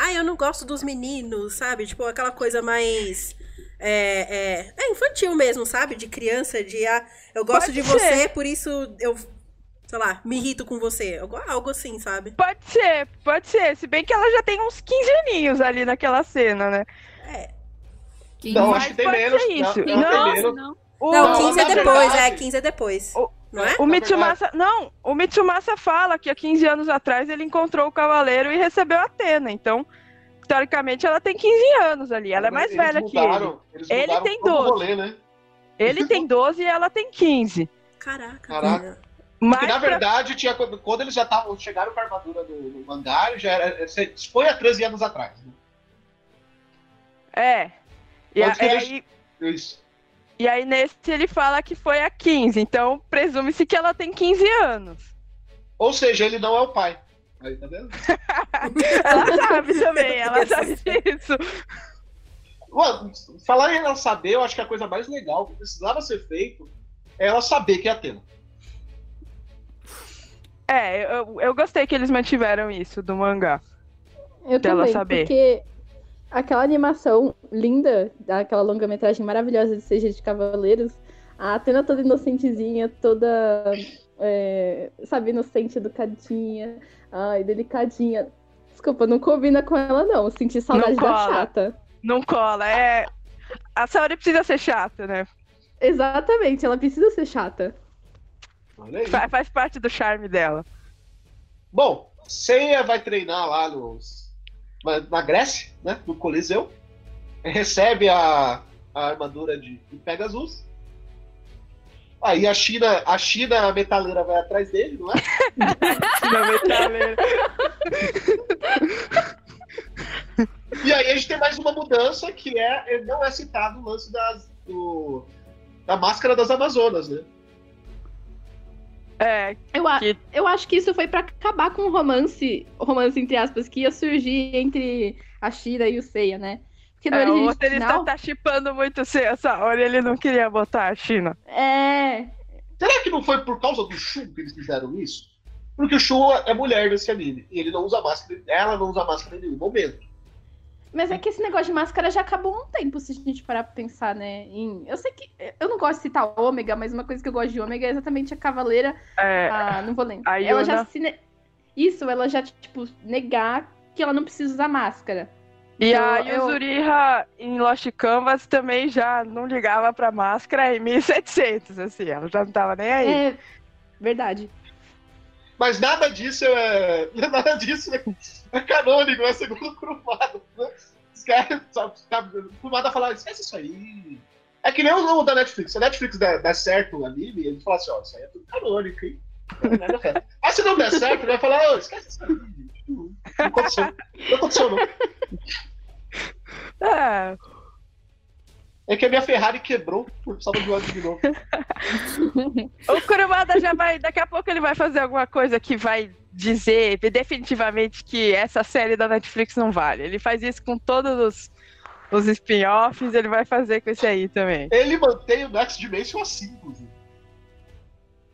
Ah, eu não gosto dos meninos, sabe? Tipo, aquela coisa mais. É, é, é infantil mesmo, sabe? De criança, de. Ah, eu gosto
Pode
de
ser.
você, por isso eu. Sei lá, me irrito com você. Algo- assim, sabe?
Pode ser, pode ser. Se bem que ela já tem uns 15 aninhos ali naquela cena, né?
Quem
Não,
Mas
acho que tem menos.
isso.
Não, não,
Não,
tem menos.
não.
O,
Não,
Não,
15 é
na
depois,
verdade-
é, 15 é depois.
O-
Não é?
o
Na
Mitsumasa. Não, o Mitsumasa fala que há 15 anos atrás ele encontrou o cavaleiro e recebeu a Atena. Então, teoricamente, ela tem 15 anos ali. Ela é mais
Eles
velha que ele.
mudaram, eles
Ele
mudaram
tem
todo o
12.
rolê, né?
Ele tem 12 e ela tem 15.
Caraca,
Caraca.
cara.
Mas
Porque, na
pra-
verdade, tinha, quando eles já estavam, chegaram com a armadura no, no mangá, já era, foi há 13 anos atrás. Né?
É. E, a-
que
e
eles-
aí,
Isso.
E aí nesse ele fala que foi a 15, então presume-se que ela tem 15 anos.
Ou seja, ele não é o pai. Aí, tá vendo?
Ela sabe também, ela sabe disso.
Mano, falar em ela saber, eu acho que a coisa mais legal que precisava ser feito é ela saber que é Atena.
É, eu, eu gostei que eles mantiveram isso do mangá.
Eu
Dela
também,
saber.
porque aquela animação linda, daquela longa-metragem maravilhosa de Seja de Cavaleiros, a Atena toda inocentezinha, toda, é, sabe, inocente, educadinha, ai, delicadinha. Desculpa, não combina com ela, não. Senti saudade da chata.
Não cola, é. A Saori precisa ser chata, né?
Exatamente, ela precisa ser chata.
Olha aí.
Fa- faz parte do charme dela.
Bom, Seiya vai treinar lá nos, na, Grécia, né? No Coliseu. Recebe a, a armadura de, de Pegasus. Aí a China, a China metaleira vai atrás dele, não é?
Não, metaleira.
E aí a gente tem mais uma mudança que é não é citado o lance das, do, da máscara das Amazonas, né?
É,
Eu, a-
Que-
eu acho que isso foi pra acabar com o romance, romance entre aspas, que ia surgir entre a Shira e o Seiya, né? Porque no
é, o roteirista
original...
tá chipando muito ser a Saori, ele não queria botar a China.
É,
Será que não foi por causa do Shun que eles fizeram isso? Porque o Shun é mulher nesse anime. E ele não usa máscara. Ela não usa máscara em nenhum momento.
Mas é que esse negócio de máscara já acabou há um tempo, se a gente parar pra pensar, né? Em... Eu sei que. Eu não gosto de citar ômega, mas uma coisa que eu gosto de ômega é exatamente a cavaleira.
É,
Ah, não vou lembrar.
a
Ela já se. ne- Isso, ela já, tipo, negar que ela não precisa usar máscara.
E a
Então, eu-
Yuzuriha em Lost Canvas também já não ligava pra máscara em 1700, assim, ela já não tava nem aí.
É. Verdade.
Mas nada disso é. Nada disso é, é canônico, é segundo Kurumada. Os caras, sabe, sabe, o Kurumada fala, esquece isso aí. É que nem o da Netflix. Se a Netflix der, der certo o anime, ele fala assim, ó, isso aí é tudo canônico, hein? Aí se não der certo, ele vai falar, ô, esquece isso aí, gente. Não aconteceu. Não aconteceu, não.
É,
É que a minha Ferrari quebrou, eu precisava de óleo de novo.
o Kurumada já vai, daqui a pouco ele vai fazer alguma coisa que vai dizer definitivamente que essa série da Netflix não vale. Ele faz isso com todos os, os spin-offs, ele vai fazer com esse aí também.
Ele mantém o Next Dimension assim, inclusive.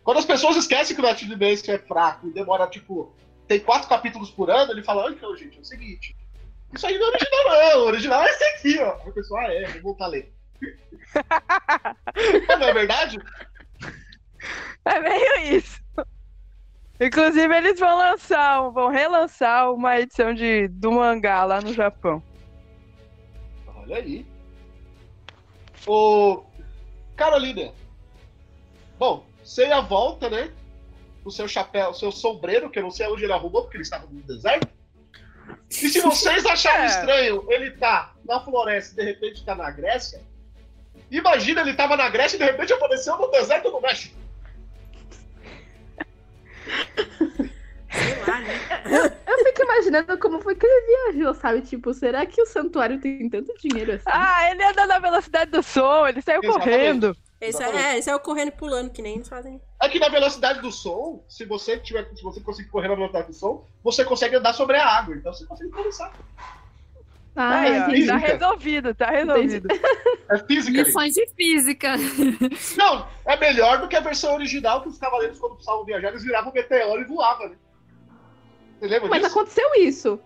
Quando as pessoas esquecem que o Next Dimension é fraco e demora, tipo, tem quatro capítulos por ano, ele fala, "Ah, então, gente, é o seguinte. Isso aí não é original, não. O original é esse aqui, ó. Aí o pessoal, ah, é, vou voltar a ler. É, não é verdade?
É meio isso. Inclusive, eles vão lançar, vão relançar uma edição de, do mangá lá no Japão.
Olha aí. Ô, Carolina. Bom, você a volta, né? O seu chapéu, o seu sombreiro, que eu não sei onde ele arrumou, porque ele estava no deserto. E se vocês acharem
É.
estranho ele tá na floresta e de repente tá na Grécia, imagina ele tava na Grécia e de repente apareceu no deserto do México.
Sei lá, né?
Eu fico imaginando como foi que ele viajou, sabe? Tipo, será que o santuário tem tanto dinheiro assim?
Ah, ele anda na velocidade do som, ele saiu
Exatamente.
correndo.
Esse é, é, esse é o correndo e pulando, que nem eles fazem.
É que na velocidade do som, se você tiver, se você conseguir correr na velocidade do som, você consegue andar sobre a água. Então você consegue atravessar.
Ah,
Aí, ó, tá resolvido, tá resolvido.
É física.
Lições de física.
Não, é melhor do que a versão original que os cavaleiros, quando precisavam viajar, eles viravam meteoro e voavam, né? Você lembra
Mas
disso?
aconteceu isso.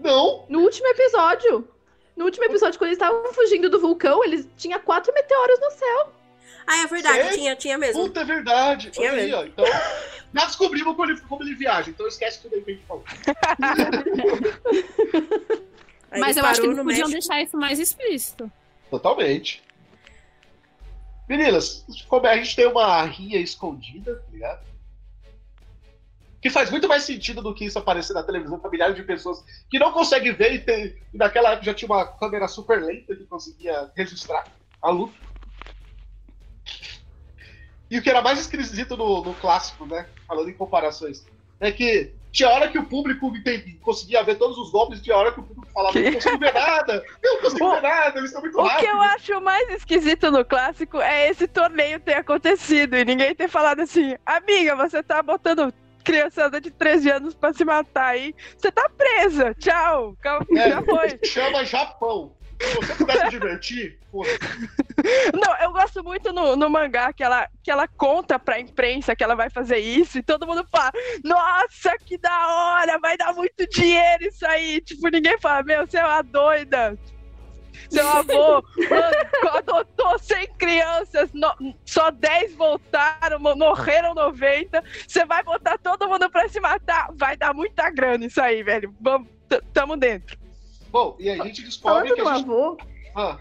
Não!
No último episódio. No último episódio, quando eles estavam fugindo do vulcão, eles tinha quatro meteoros no céu.
Ah, é verdade,
Sério?
tinha, tinha mesmo.
Puta, é verdade.
Tinha
Olha aí,
mesmo.
ó. Então, já descobrimos como ele, como ele viaja. Então esquece tudo aí que a gente falou.
Aí
Mas eu acho que eles podiam
México.
deixar isso mais explícito.
Totalmente. Meninas, como a gente tem uma rinha escondida, tá ligado? Que faz muito mais sentido do que isso aparecer na televisão pra milhares de pessoas que não conseguem ver e, tem, e naquela época já tinha uma câmera super lenta que conseguia registrar a luta. E o que era mais esquisito no, no clássico, né? Falando em comparações, é que tinha hora que o público conseguia ver todos os golpes, tinha hora que o público falava,
Que?
não consigo ver nada, eu não consigo
O-
ver nada, eles estão muito
O que
rápidos.
eu acho mais esquisito no clássico é esse torneio ter acontecido e ninguém ter falado assim, amiga, você tá botando criançada de 13 anos pra se matar aí, você tá presa, tchau, calma,
É,
já foi.
Chama Japão. Se você puder se divertir,
Não, eu gosto muito no, no mangá que ela, que ela conta pra imprensa que ela vai fazer isso e todo mundo fala, nossa, que da hora, vai dar muito dinheiro isso aí. Tipo, ninguém fala, meu, você é uma doida. Seu avô mano, adotou 100 crianças, no- só 10 voltaram, mo- morreram 90. Você vai botar todo mundo pra se matar. Vai dar muita grana isso aí, velho. Vamos, tamo dentro.
Bom, e aí a gente descobre
Falando
que
do
a gente.
avô,
Ah,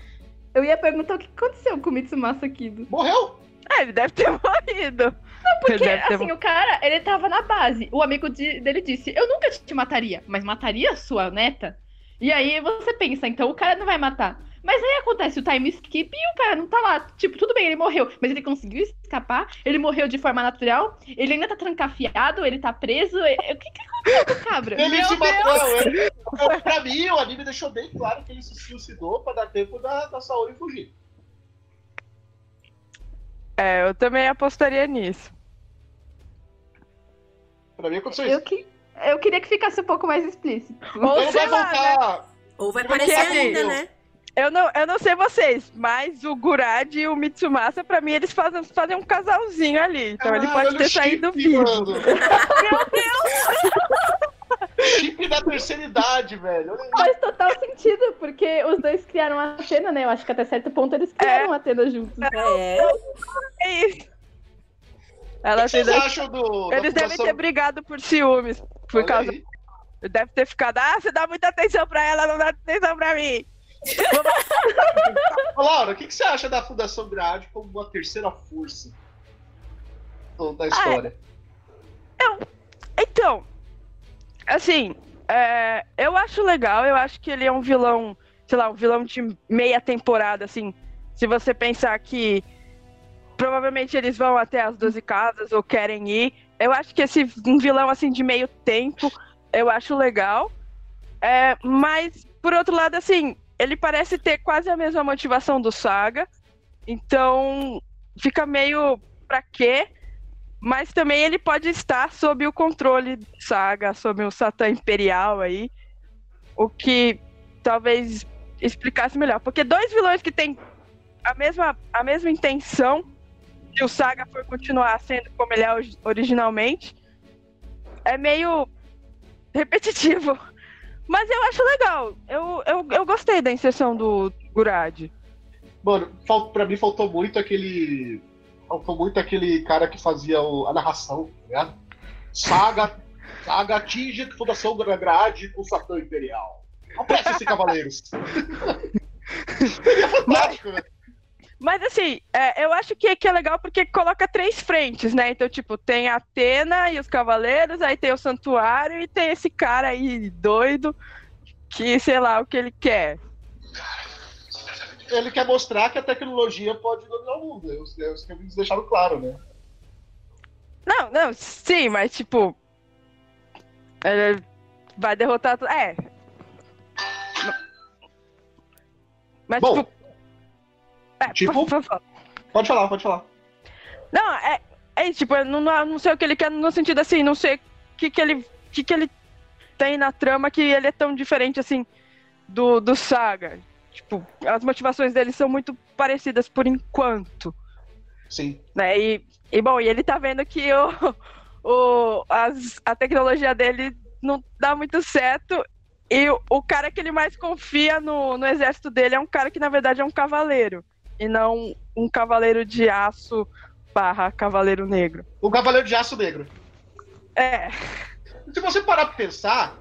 eu ia perguntar o que aconteceu com o Mitsumasa Kido.
morreu!
É, ele deve ter morrido.
Porque,
Ele deve ter
assim, o cara, ele tava na base. O amigo de- dele disse: Eu nunca te mataria, mas mataria a sua neta? E aí você pensa, então o cara não vai matar. Mas aí acontece o time skip e o cara não tá lá. Tipo, tudo bem, ele morreu, mas ele conseguiu escapar, ele morreu de forma natural, ele ainda tá trancafiado, ele tá preso. e- O que que aconteceu com o cabra?
Ele
Meu
se matou. Ele, eu- pra mim, o anime deixou bem claro que ele se suicidou pra dar tempo da, da Saori fugir.
É, eu também apostaria nisso.
Pra mim aconteceu
Eu,
isso.
que, eu queria que ficasse um pouco mais explícito.
Ou
Ele
sei
vai
lá, né?
voltar.
Ou vai aparecer
assim,
ainda,
eu-
né?
Eu não, eu não sei vocês, mas o Gurad e o Mitsumasa, pra mim, eles fazem, fazem um casalzinho ali. Então ele
Caralho,
pode ter
o
saído
chip,
vivo.
mano. Chip da terceira idade, velho.
Faz total sentido, porque os dois criaram a Atena, né? Eu acho que até certo ponto eles criaram a Atena juntos.
É.
É isso.
O
Ela
que vocês acham do.
Eles devem
fundação-
ter brigado por ciúmes. Por
Olha
causa.
aí.
Deve ter ficado, ah, você dá muita atenção pra ela, não dá atenção pra mim.
Laura, o que, que você acha da Fundação Grade como uma terceira força da história?
Então, assim, é, eu acho legal, eu acho que ele é um vilão, sei lá, um vilão de meia temporada, assim. Se você pensar que provavelmente eles vão até as 12 casas ou querem ir, eu acho que esse um vilão assim de meio tempo, eu acho legal. É, mas, por outro lado, assim, ele parece ter quase a mesma motivação do Saga. Então, fica meio pra quê? Mas também ele pode estar sob o controle do Saga, sob o Satã Imperial aí. O que talvez explicasse melhor. Porque dois vilões que têm a mesma, a mesma intenção, se o Saga for continuar sendo como ele é ori- originalmente, é meio repetitivo. Mas eu acho legal. Eu, eu, eu gostei da inserção do Gurad.
Mano, pra mim faltou muito aquele. Faltou muito aquele cara que fazia o- a narração, tá ligado? Saga, saga atinge a Fundação Grade com Satã Imperial. Apresse-se, cavaleiros. Seria fantástico, né?
Mas assim, é, eu acho que, que é legal porque coloca três frentes, né? Então, tipo, tem a Atena e os Cavaleiros, aí tem o Santuário e tem esse cara aí doido que, sei lá, o que ele quer.
Ele quer mostrar que a tecnologia pode dominar o mundo. É os, é os que eles deixaram claro, né?
Não, não, sim, mas tipo. Ele vai derrotar. É. Mas,
Bom,
tipo. É,
tipo? Pode falar, pode falar.
Não, é, é isso, tipo, eu não, não não sei o que ele quer no sentido assim, não sei o que, que ele. que, que ele tem na trama que ele é tão diferente assim do, do Saga. Tipo, as motivações dele são muito parecidas por enquanto.
Sim.
né? E, e bom, e ele tá vendo que o, o, as, a tecnologia dele não dá muito certo. E o, o cara que ele mais confia no, no exército dele é um cara que, na verdade, é um cavaleiro. E não um cavaleiro de aço barra cavaleiro negro.
O Cavaleiro de Aço Negro.
É,
Se você parar pra pensar,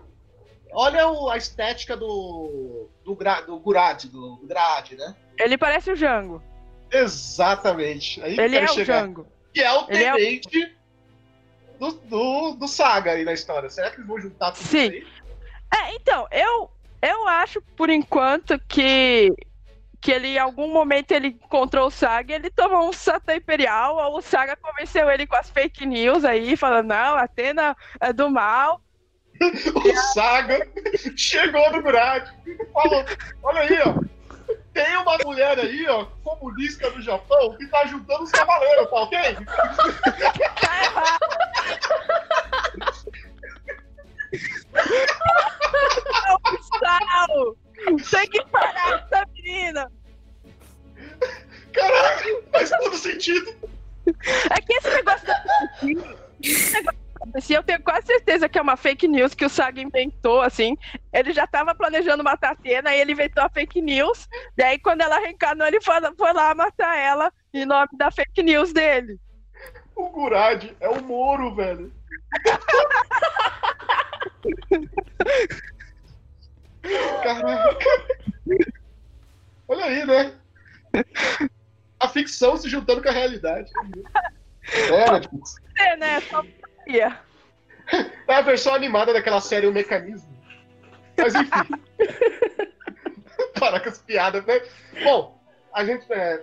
olha o- a estética do. do, gra, do Gurad, do Grad, né?
ele parece o Jango.
Exatamente. Aí
Ele é o
chegar.
Jango.
Que é o
Ele é o-
tenente do, do, do Saga aí na história. Será que eles vão juntar tudo
Sim.
isso aí?
É, então, eu, eu acho, por enquanto, que, que ele em algum momento ele encontrou o Saga e ele tomou um Satã Imperial, o Saga convenceu ele com as fake news aí, falando, não, a Atena é do mal.
o Saga chegou no Murad e falou: olha aí, ó. Tem uma mulher aí, ó, comunista do Japão, que tá ajudando os cavaleiros, tá ok?
Tá errado. Não, Tem que parar essa menina!
Caralho, faz todo sentido.
É que esse negócio da se eu tenho quase certeza que é uma fake news que o Saga inventou, assim. Ele já estava planejando matar a Atena e ele inventou a fake news. Daí, quando ela reencarnou, ele foi, foi lá matar ela em nome da fake news dele.
O Gurad é o Moro, velho. Caraca. Olha aí, né? A ficção se juntando com a realidade. É, Netflix.
É, né? Só sabia.
É a versão animada daquela série O Mecanismo. Mas enfim. Para com as piadas, né? Bom, a gente. É,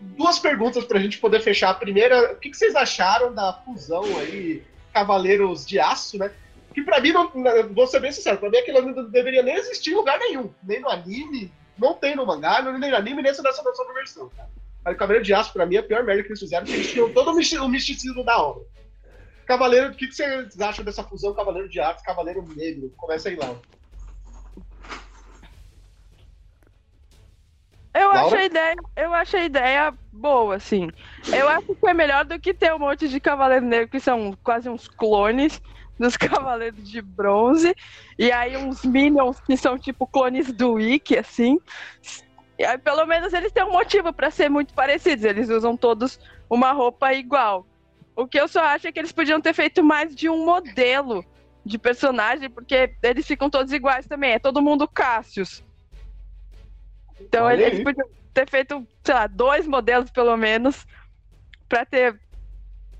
duas perguntas pra gente poder fechar. A primeira, o que, que vocês acharam da fusão aí, Cavaleiros de Aço, né? Que pra mim, não, vou ser bem sincero, pra mim aquilo não deveria nem existir em lugar nenhum. Nem no anime, não tem no mangá, nem no anime, nem nessa nova versão, cara. O Cavaleiro de Aço, pra mim, é a pior merda que eles fizeram, porque eles tinham todo o misticismo da obra. Cavaleiro, o que, que vocês acham dessa fusão Cavaleiro de Aço Cavaleiro Negro? Começa aí, lá.
Eu acho, a ideia, eu acho a ideia boa, assim. Eu acho que é melhor do que ter um monte de Cavaleiro Negro que são quase uns clones dos Cavaleiros de Bronze. E aí uns Minions que são tipo clones do Wiki, assim. E aí, pelo menos eles têm um motivo para ser muito parecidos. Eles usam todos uma roupa igual. O que eu só acho é que eles podiam ter feito mais de um modelo de personagem, porque eles ficam todos iguais também. É todo mundo Cássios. Então Olha eles aí. podiam ter feito, sei lá, dois modelos pelo menos para ter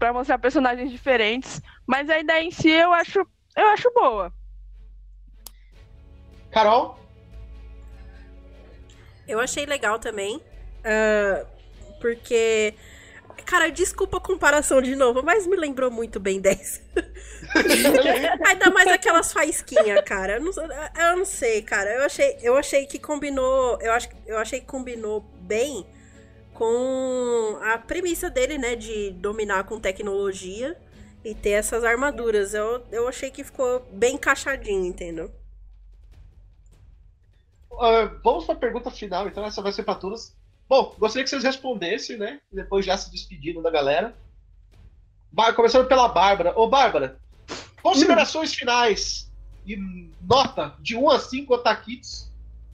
para mostrar personagens diferentes, mas a ideia em si eu acho eu acho boa.
Carol?
Eu achei legal também, uh, porque Cara, desculpa a comparação de novo, mas me lembrou muito bem 10. Ainda mais aquelas faísquinhas, cara. Eu não, eu não, sei, cara. Eu achei, eu achei que combinou. Eu, acho, eu achei que combinou bem com a premissa dele, né? De dominar com tecnologia e ter essas armaduras. Eu, eu achei que ficou bem encaixadinho, entendeu?
Uh, vamos para a pergunta final, então essa vai ser para todos. Bom, gostaria que vocês respondessem, né? Depois já se despedindo da galera. Começando pela Bárbara. Ô, Bárbara, considerações hum. finais e nota de 1 a 5 otakits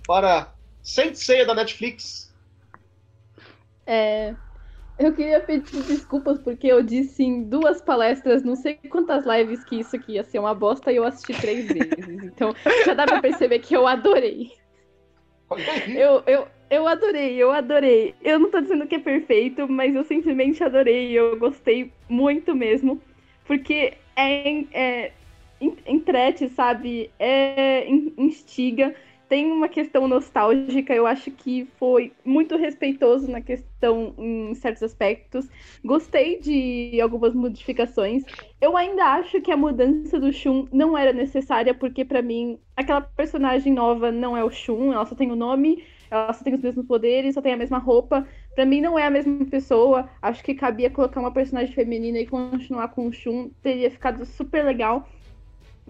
para Sensei da Netflix.
É, eu queria pedir desculpas porque eu disse em duas palestras, não sei quantas lives que isso aqui ia ser uma bosta e eu assisti três vezes. Então já dá pra perceber que eu adorei. Eu, eu, eu adorei, eu adorei. Eu não tô dizendo que é perfeito, mas eu simplesmente adorei. Eu gostei muito mesmo. Porque é, é entrete, sabe? É instiga. Tem uma questão nostálgica, eu acho que foi muito respeitoso na questão em certos aspectos. Gostei de algumas modificações. Eu ainda acho que a mudança do Shun não era necessária, porque para mim aquela personagem nova não é o Shun, ela só tem o nome ela só tem os mesmos poderes, só tem a mesma roupa. Para mim não é a mesma pessoa. Acho que cabia colocar uma personagem feminina e continuar com o Shun. Teria ficado super legal.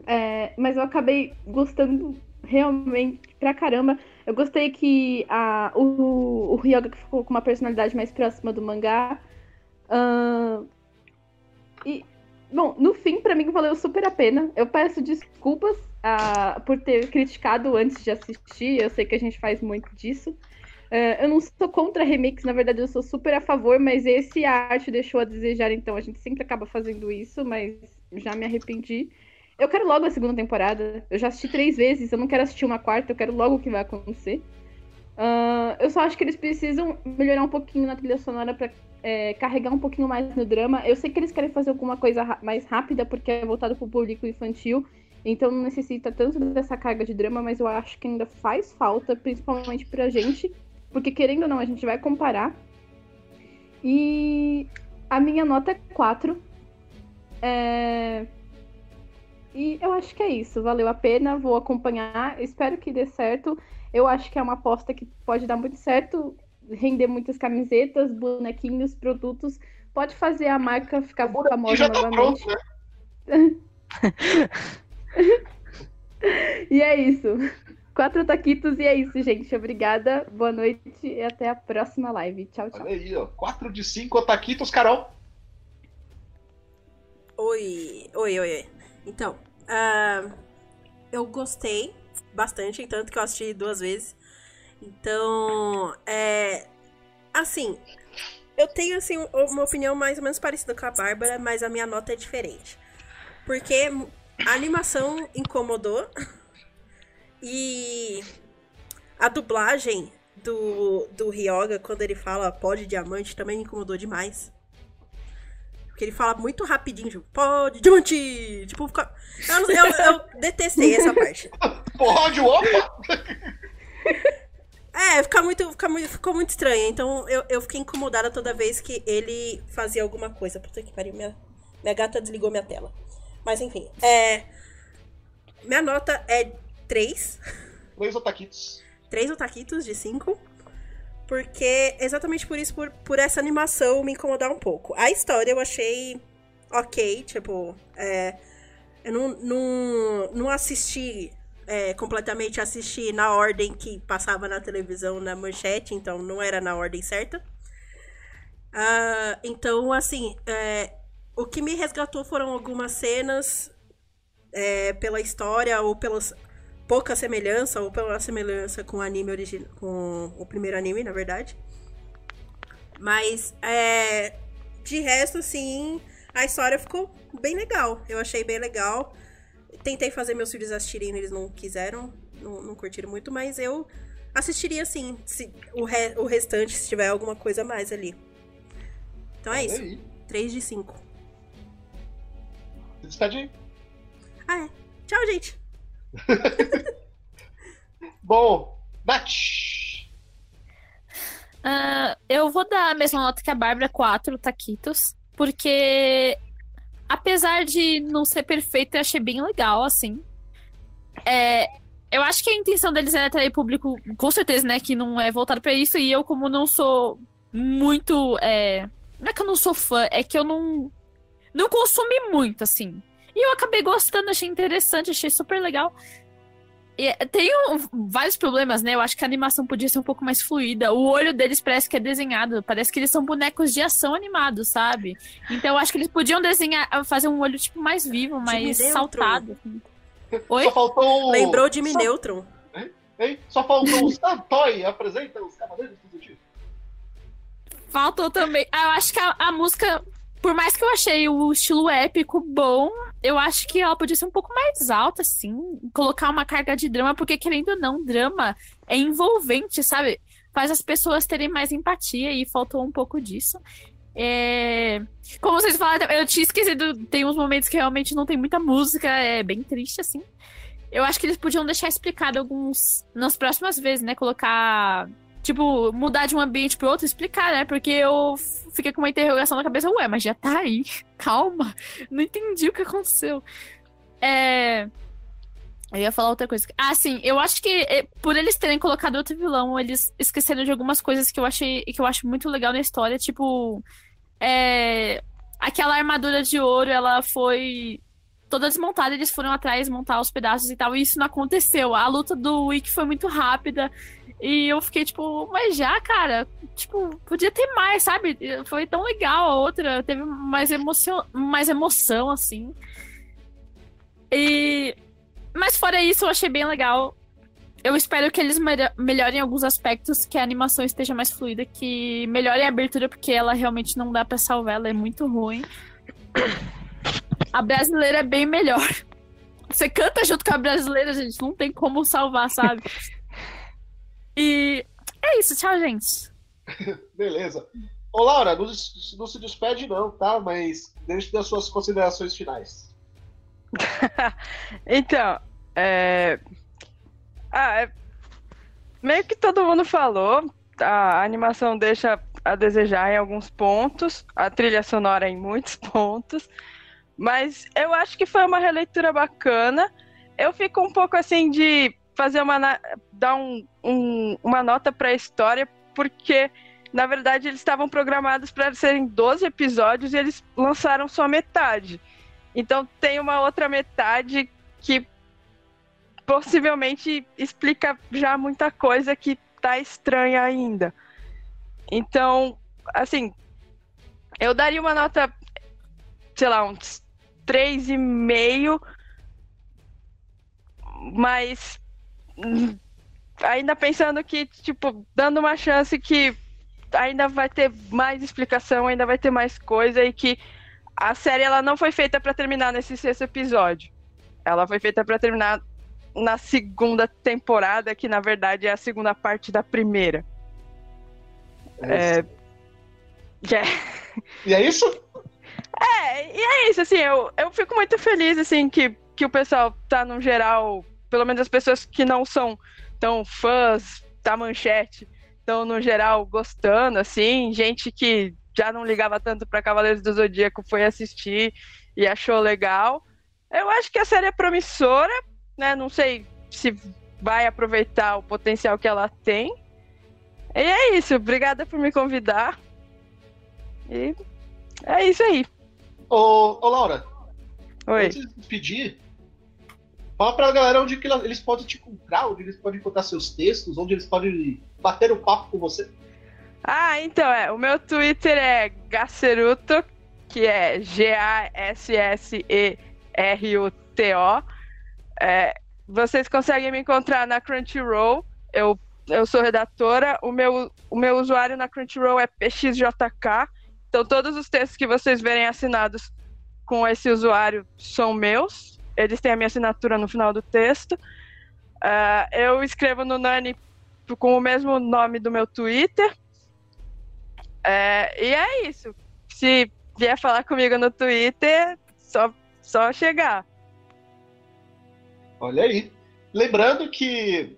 É, mas eu acabei gostando realmente pra caramba. Eu gostei que a, o, o Ryoga ficou com uma personalidade mais próxima do mangá. Uh, e, bom, no fim, para mim valeu super a pena. Eu peço desculpas uh, por ter criticado antes de assistir. Eu sei que a gente faz muito disso. Uh, eu não sou contra remix, na verdade eu sou super a favor, mas esse arte deixou a desejar, então a gente sempre acaba fazendo isso, mas já me arrependi. Eu quero logo a segunda temporada. Eu já assisti três vezes, eu não quero assistir uma quarta, eu quero logo o que vai acontecer. Uh, eu só acho que eles precisam melhorar um pouquinho na trilha sonora para é, carregar um pouquinho mais no drama. Eu sei que eles querem fazer alguma coisa mais rápida porque é voltado para o público infantil. Então não necessita tanto dessa carga de drama, mas eu acho que ainda faz falta, principalmente pra gente porque querendo ou não, a gente vai comparar. E a minha nota é 4. É... E eu acho que é isso. Valeu a pena, vou acompanhar. Espero que dê certo. Eu acho que é uma aposta que pode dar muito certo, render muitas camisetas, bonequinhos, produtos. Pode fazer a marca ficar
O bonequinho
famosa
já tá
novamente.
pronto, né?
E é isso. Quatro taquitos e é isso, gente. Obrigada, boa noite e até a próxima live. Tchau, tchau.
Olha aí, ó. 4 de 5 Otaquitos, Carol.
Oi, oi, oi, oi. Então, ah, eu gostei bastante, tanto que eu assisti duas vezes. Então, é. Assim, eu tenho assim uma opinião mais ou menos parecida com a Bárbara, mas a minha nota é diferente. Porque a animação incomodou e a dublagem do, do Ryoga, quando ele fala pó de diamante, também me incomodou demais. Porque ele fala muito rapidinho, tipo, pó de diamante! Tipo, fica... eu, eu, eu detestei essa parte.
Pode, opa!
É, fica muito, fica muito, ficou muito estranho. Então eu, eu fiquei incomodada toda vez que ele fazia alguma coisa. Puta que pariu, minha, minha gata desligou minha tela. Mas enfim, é. Minha nota é 3.
3 Otaquitos.
3 otaquitos de 5. Porque exatamente por isso, por, por essa animação me incomodar um pouco. A história eu achei ok, tipo, é, eu não, não, não assisti é, completamente, assisti na ordem que passava na televisão, na manchete, então não era na ordem certa. Ah, então, assim, é, o que me resgatou foram algumas cenas é, pela história ou pelas pouca semelhança, ou pela semelhança com o anime original. com o primeiro anime, na verdade. Mas é, de resto, assim, a história ficou bem legal. Eu achei bem legal. Tentei fazer meus filhos assistirem, eles não quiseram, não, não curtiram muito, mas eu assistiria sim, se, o, re- o restante, se tiver alguma coisa a mais ali. Então é
Olha
isso.
aí.
3 de 5.
Se despede.
Ah, é. Tchau, gente.
Bom, Nath.
Ah, eu vou dar a mesma nota que a Bárbara, 4 taquitos, porque apesar de não ser perfeito, eu achei bem legal, assim. É, eu acho que a intenção deles é atrair público, com certeza, né, que não é voltado pra isso, e eu, como não sou muito. é, não é que eu não sou fã, é que eu não. Não consumi muito, assim. E eu acabei gostando, achei interessante, achei super legal. E, é, tem um- vários problemas, né? Eu acho que a animação podia ser um pouco mais fluida. O olho deles parece que é desenhado, parece que eles são bonecos de ação animados, sabe? Então eu acho que eles podiam desenhar, fazer um olho tipo mais vivo, mais saltado. assim. Oi?
Só faltou.
Lembrou de
só,
Mineutron.
hein? Só faltou o Santoy. Apresenta os Cavaleiros do Zodíaco.
Faltou também. Ah, eu acho que a, a música, por mais que eu achei o estilo épico bom, eu acho que ela podia ser um pouco mais alta, assim. Colocar uma carga de drama, porque querendo ou não, drama é envolvente, sabe? Faz as pessoas terem mais empatia e faltou um pouco disso. É... Como vocês falaram, eu tinha esquecido, tem uns momentos que realmente não tem muita música, é bem triste, assim. Eu acho que eles podiam deixar explicado alguns nas próximas vezes, né? Colocar tipo, mudar de um ambiente pro outro, explicar, né? Porque eu fiquei com uma interrogação na cabeça, ué, mas já tá aí, calma, não entendi o que aconteceu. É. Eu ia falar outra coisa. Ah, sim, eu acho que eh, por eles terem colocado outro vilão, eles esqueceram de algumas coisas que eu achei que eu acho muito legal na história, tipo. É. Aquela armadura de ouro, ela foi toda desmontada, eles foram atrás montar os pedaços e tal, e isso não aconteceu. A luta do Wick foi muito rápida. E eu fiquei tipo, mas já, cara, tipo, podia ter mais, sabe? Foi tão legal a outra, teve mais emoção, mais emoção assim. E mas fora isso, eu achei bem legal. Eu espero que eles melho- melhorem alguns aspectos, que a animação esteja mais fluida, que melhorem a abertura, porque ela realmente não dá pra salvar, ela é muito ruim. A brasileira é bem melhor. Você canta junto com a brasileira, gente, não tem como salvar, sabe? E é isso, tchau, gente.
Beleza. Ô, Laura, não, não se despede, não, tá? Mas deixe das suas considerações finais.
Então, é... Ah, é- meio que todo mundo falou. a animação deixa a desejar em alguns pontos, a trilha sonora em muitos pontos, mas eu acho que foi uma releitura bacana. Eu fico um pouco assim de fazer uma dar um, um, uma nota para a história, porque na verdade eles estavam programados para serem 12 episódios e eles lançaram só metade. Então tem uma outra metade que possivelmente explica já muita coisa que tá estranha ainda. Então, assim, eu daria uma nota, sei lá, uns 3,5, mas ainda pensando que, tipo, dando uma chance que ainda vai ter mais explicação, ainda vai ter mais coisa e que a série ela não foi feita para terminar nesse sexto episódio. Ela foi feita para terminar na segunda temporada, que na verdade é a segunda parte da primeira.
É, é... E é isso?
É, e é isso, assim, eu, eu fico muito feliz, assim, que, que o pessoal tá, no geral, pelo menos as pessoas que não são tão fãs da manchete, estão, no geral, gostando, assim, gente que já não ligava tanto para Cavaleiros do Zodíaco foi assistir e achou legal. Eu acho que a série é promissora, né? Não sei se vai aproveitar o potencial que ela tem. E é isso. Obrigada por me convidar. E é isso aí.
Ô, ô Laura.
Oi.
Antes de pedir, fala pra galera onde que eles podem te encontrar, onde eles podem encontrar seus textos, onde eles podem bater um papo com você.
Ah, então, é. O meu Twitter é Gaceruto, que é G-A-S-S-E-R-U-T-O. É, vocês conseguem me encontrar na Crunchyroll. Eu, eu sou redatora. O meu, o meu usuário na Crunchyroll é PXJK. Então, todos os textos que vocês verem assinados com esse usuário são meus. Eles têm a minha assinatura no final do texto. Uh, eu escrevo no Nani com o mesmo nome do meu Twitter. É, e é isso. Se vier falar comigo no Twitter, só, só chegar.
Olha aí. Lembrando que.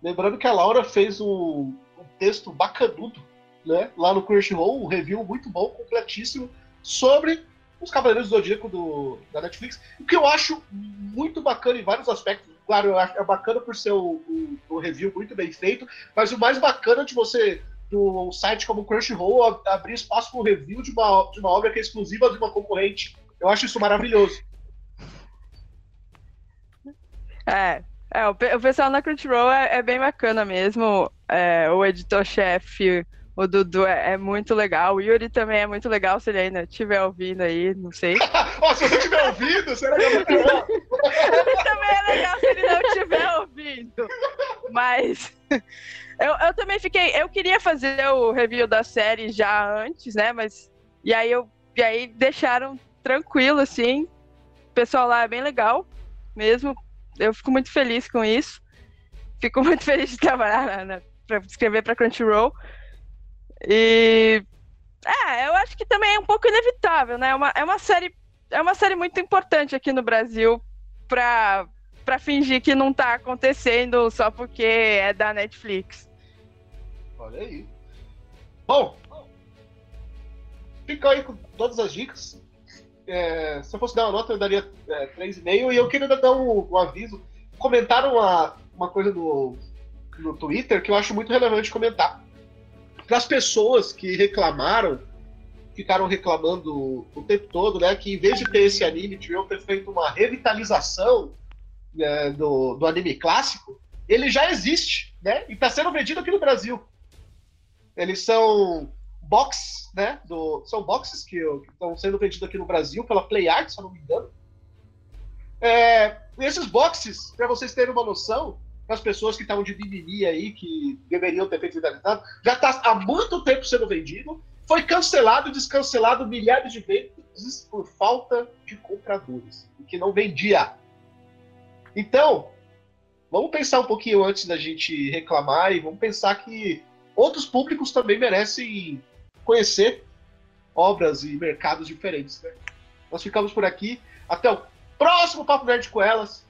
Lembrando que a Laura fez um, um texto bacanudo, né? Lá no Crunchyroll, um review muito bom, completíssimo, sobre os Cavaleiros do Zodíaco do, da Netflix. O que eu acho muito bacana em vários aspectos. Claro, eu acho, é bacana por ser o, o, o review muito bem feito, mas o mais bacana de você do site como Crunchyroll abrir espaço para o review de uma, de uma obra que é exclusiva de uma concorrente. Eu acho isso maravilhoso.
É, é o, o pessoal na Crunchyroll é, é bem bacana mesmo. É, o editor-chefe, o Dudu, é, é, muito legal. O Yuri também é muito legal, se ele ainda estiver ouvindo aí, não sei.
oh, se você estiver ouvindo, será que
é legal? ele também é legal se ele não estiver ouvindo. Mas eu, eu também fiquei. Eu queria fazer o review da série já antes, né? Mas. E aí eu. E aí deixaram tranquilo, assim. O pessoal lá é bem legal mesmo eu fico muito feliz com isso. Fico muito feliz de trabalhar na, para escrever para Crunchyroll. E é, eu acho que também é um pouco inevitável, né? É uma, é uma série é uma série muito importante aqui no Brasil para para fingir que não tá acontecendo só porque é da Netflix.
Olha aí. Bom, fica aí com todas as dicas é, se eu fosse dar uma nota, eu daria é, 3,5. E eu queria dar um, um aviso. Comentaram uma, uma coisa no, no Twitter que eu acho muito relevante comentar. Para as pessoas que reclamaram, ficaram reclamando o tempo todo, né? Que em vez de ter esse anime, deviam ter feito uma revitalização né, do, do anime clássico. Ele já existe, né? E está sendo vendido aqui no Brasil. Eles são box, né? Do, são boxes que, estão sendo vendidos aqui no Brasil pela Play Art, se eu não me engano. É, esses boxes, para vocês terem uma noção, as pessoas que estavam de mimimi aí, que deveriam ter feito finalizado, já está há muito tempo sendo vendido. Foi cancelado e descancelado milhares de vezes por falta de compradores, que não vendia. Então, vamos pensar um pouquinho antes da gente reclamar e vamos pensar que outros públicos também merecem conhecer obras e mercados diferentes. Né? Nós ficamos por aqui. Até o próximo Papo Verde com elas.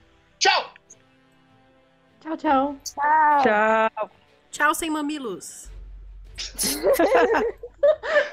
Tchau!
Tchau, tchau.
Tchau.
Tchau, sem mamilos.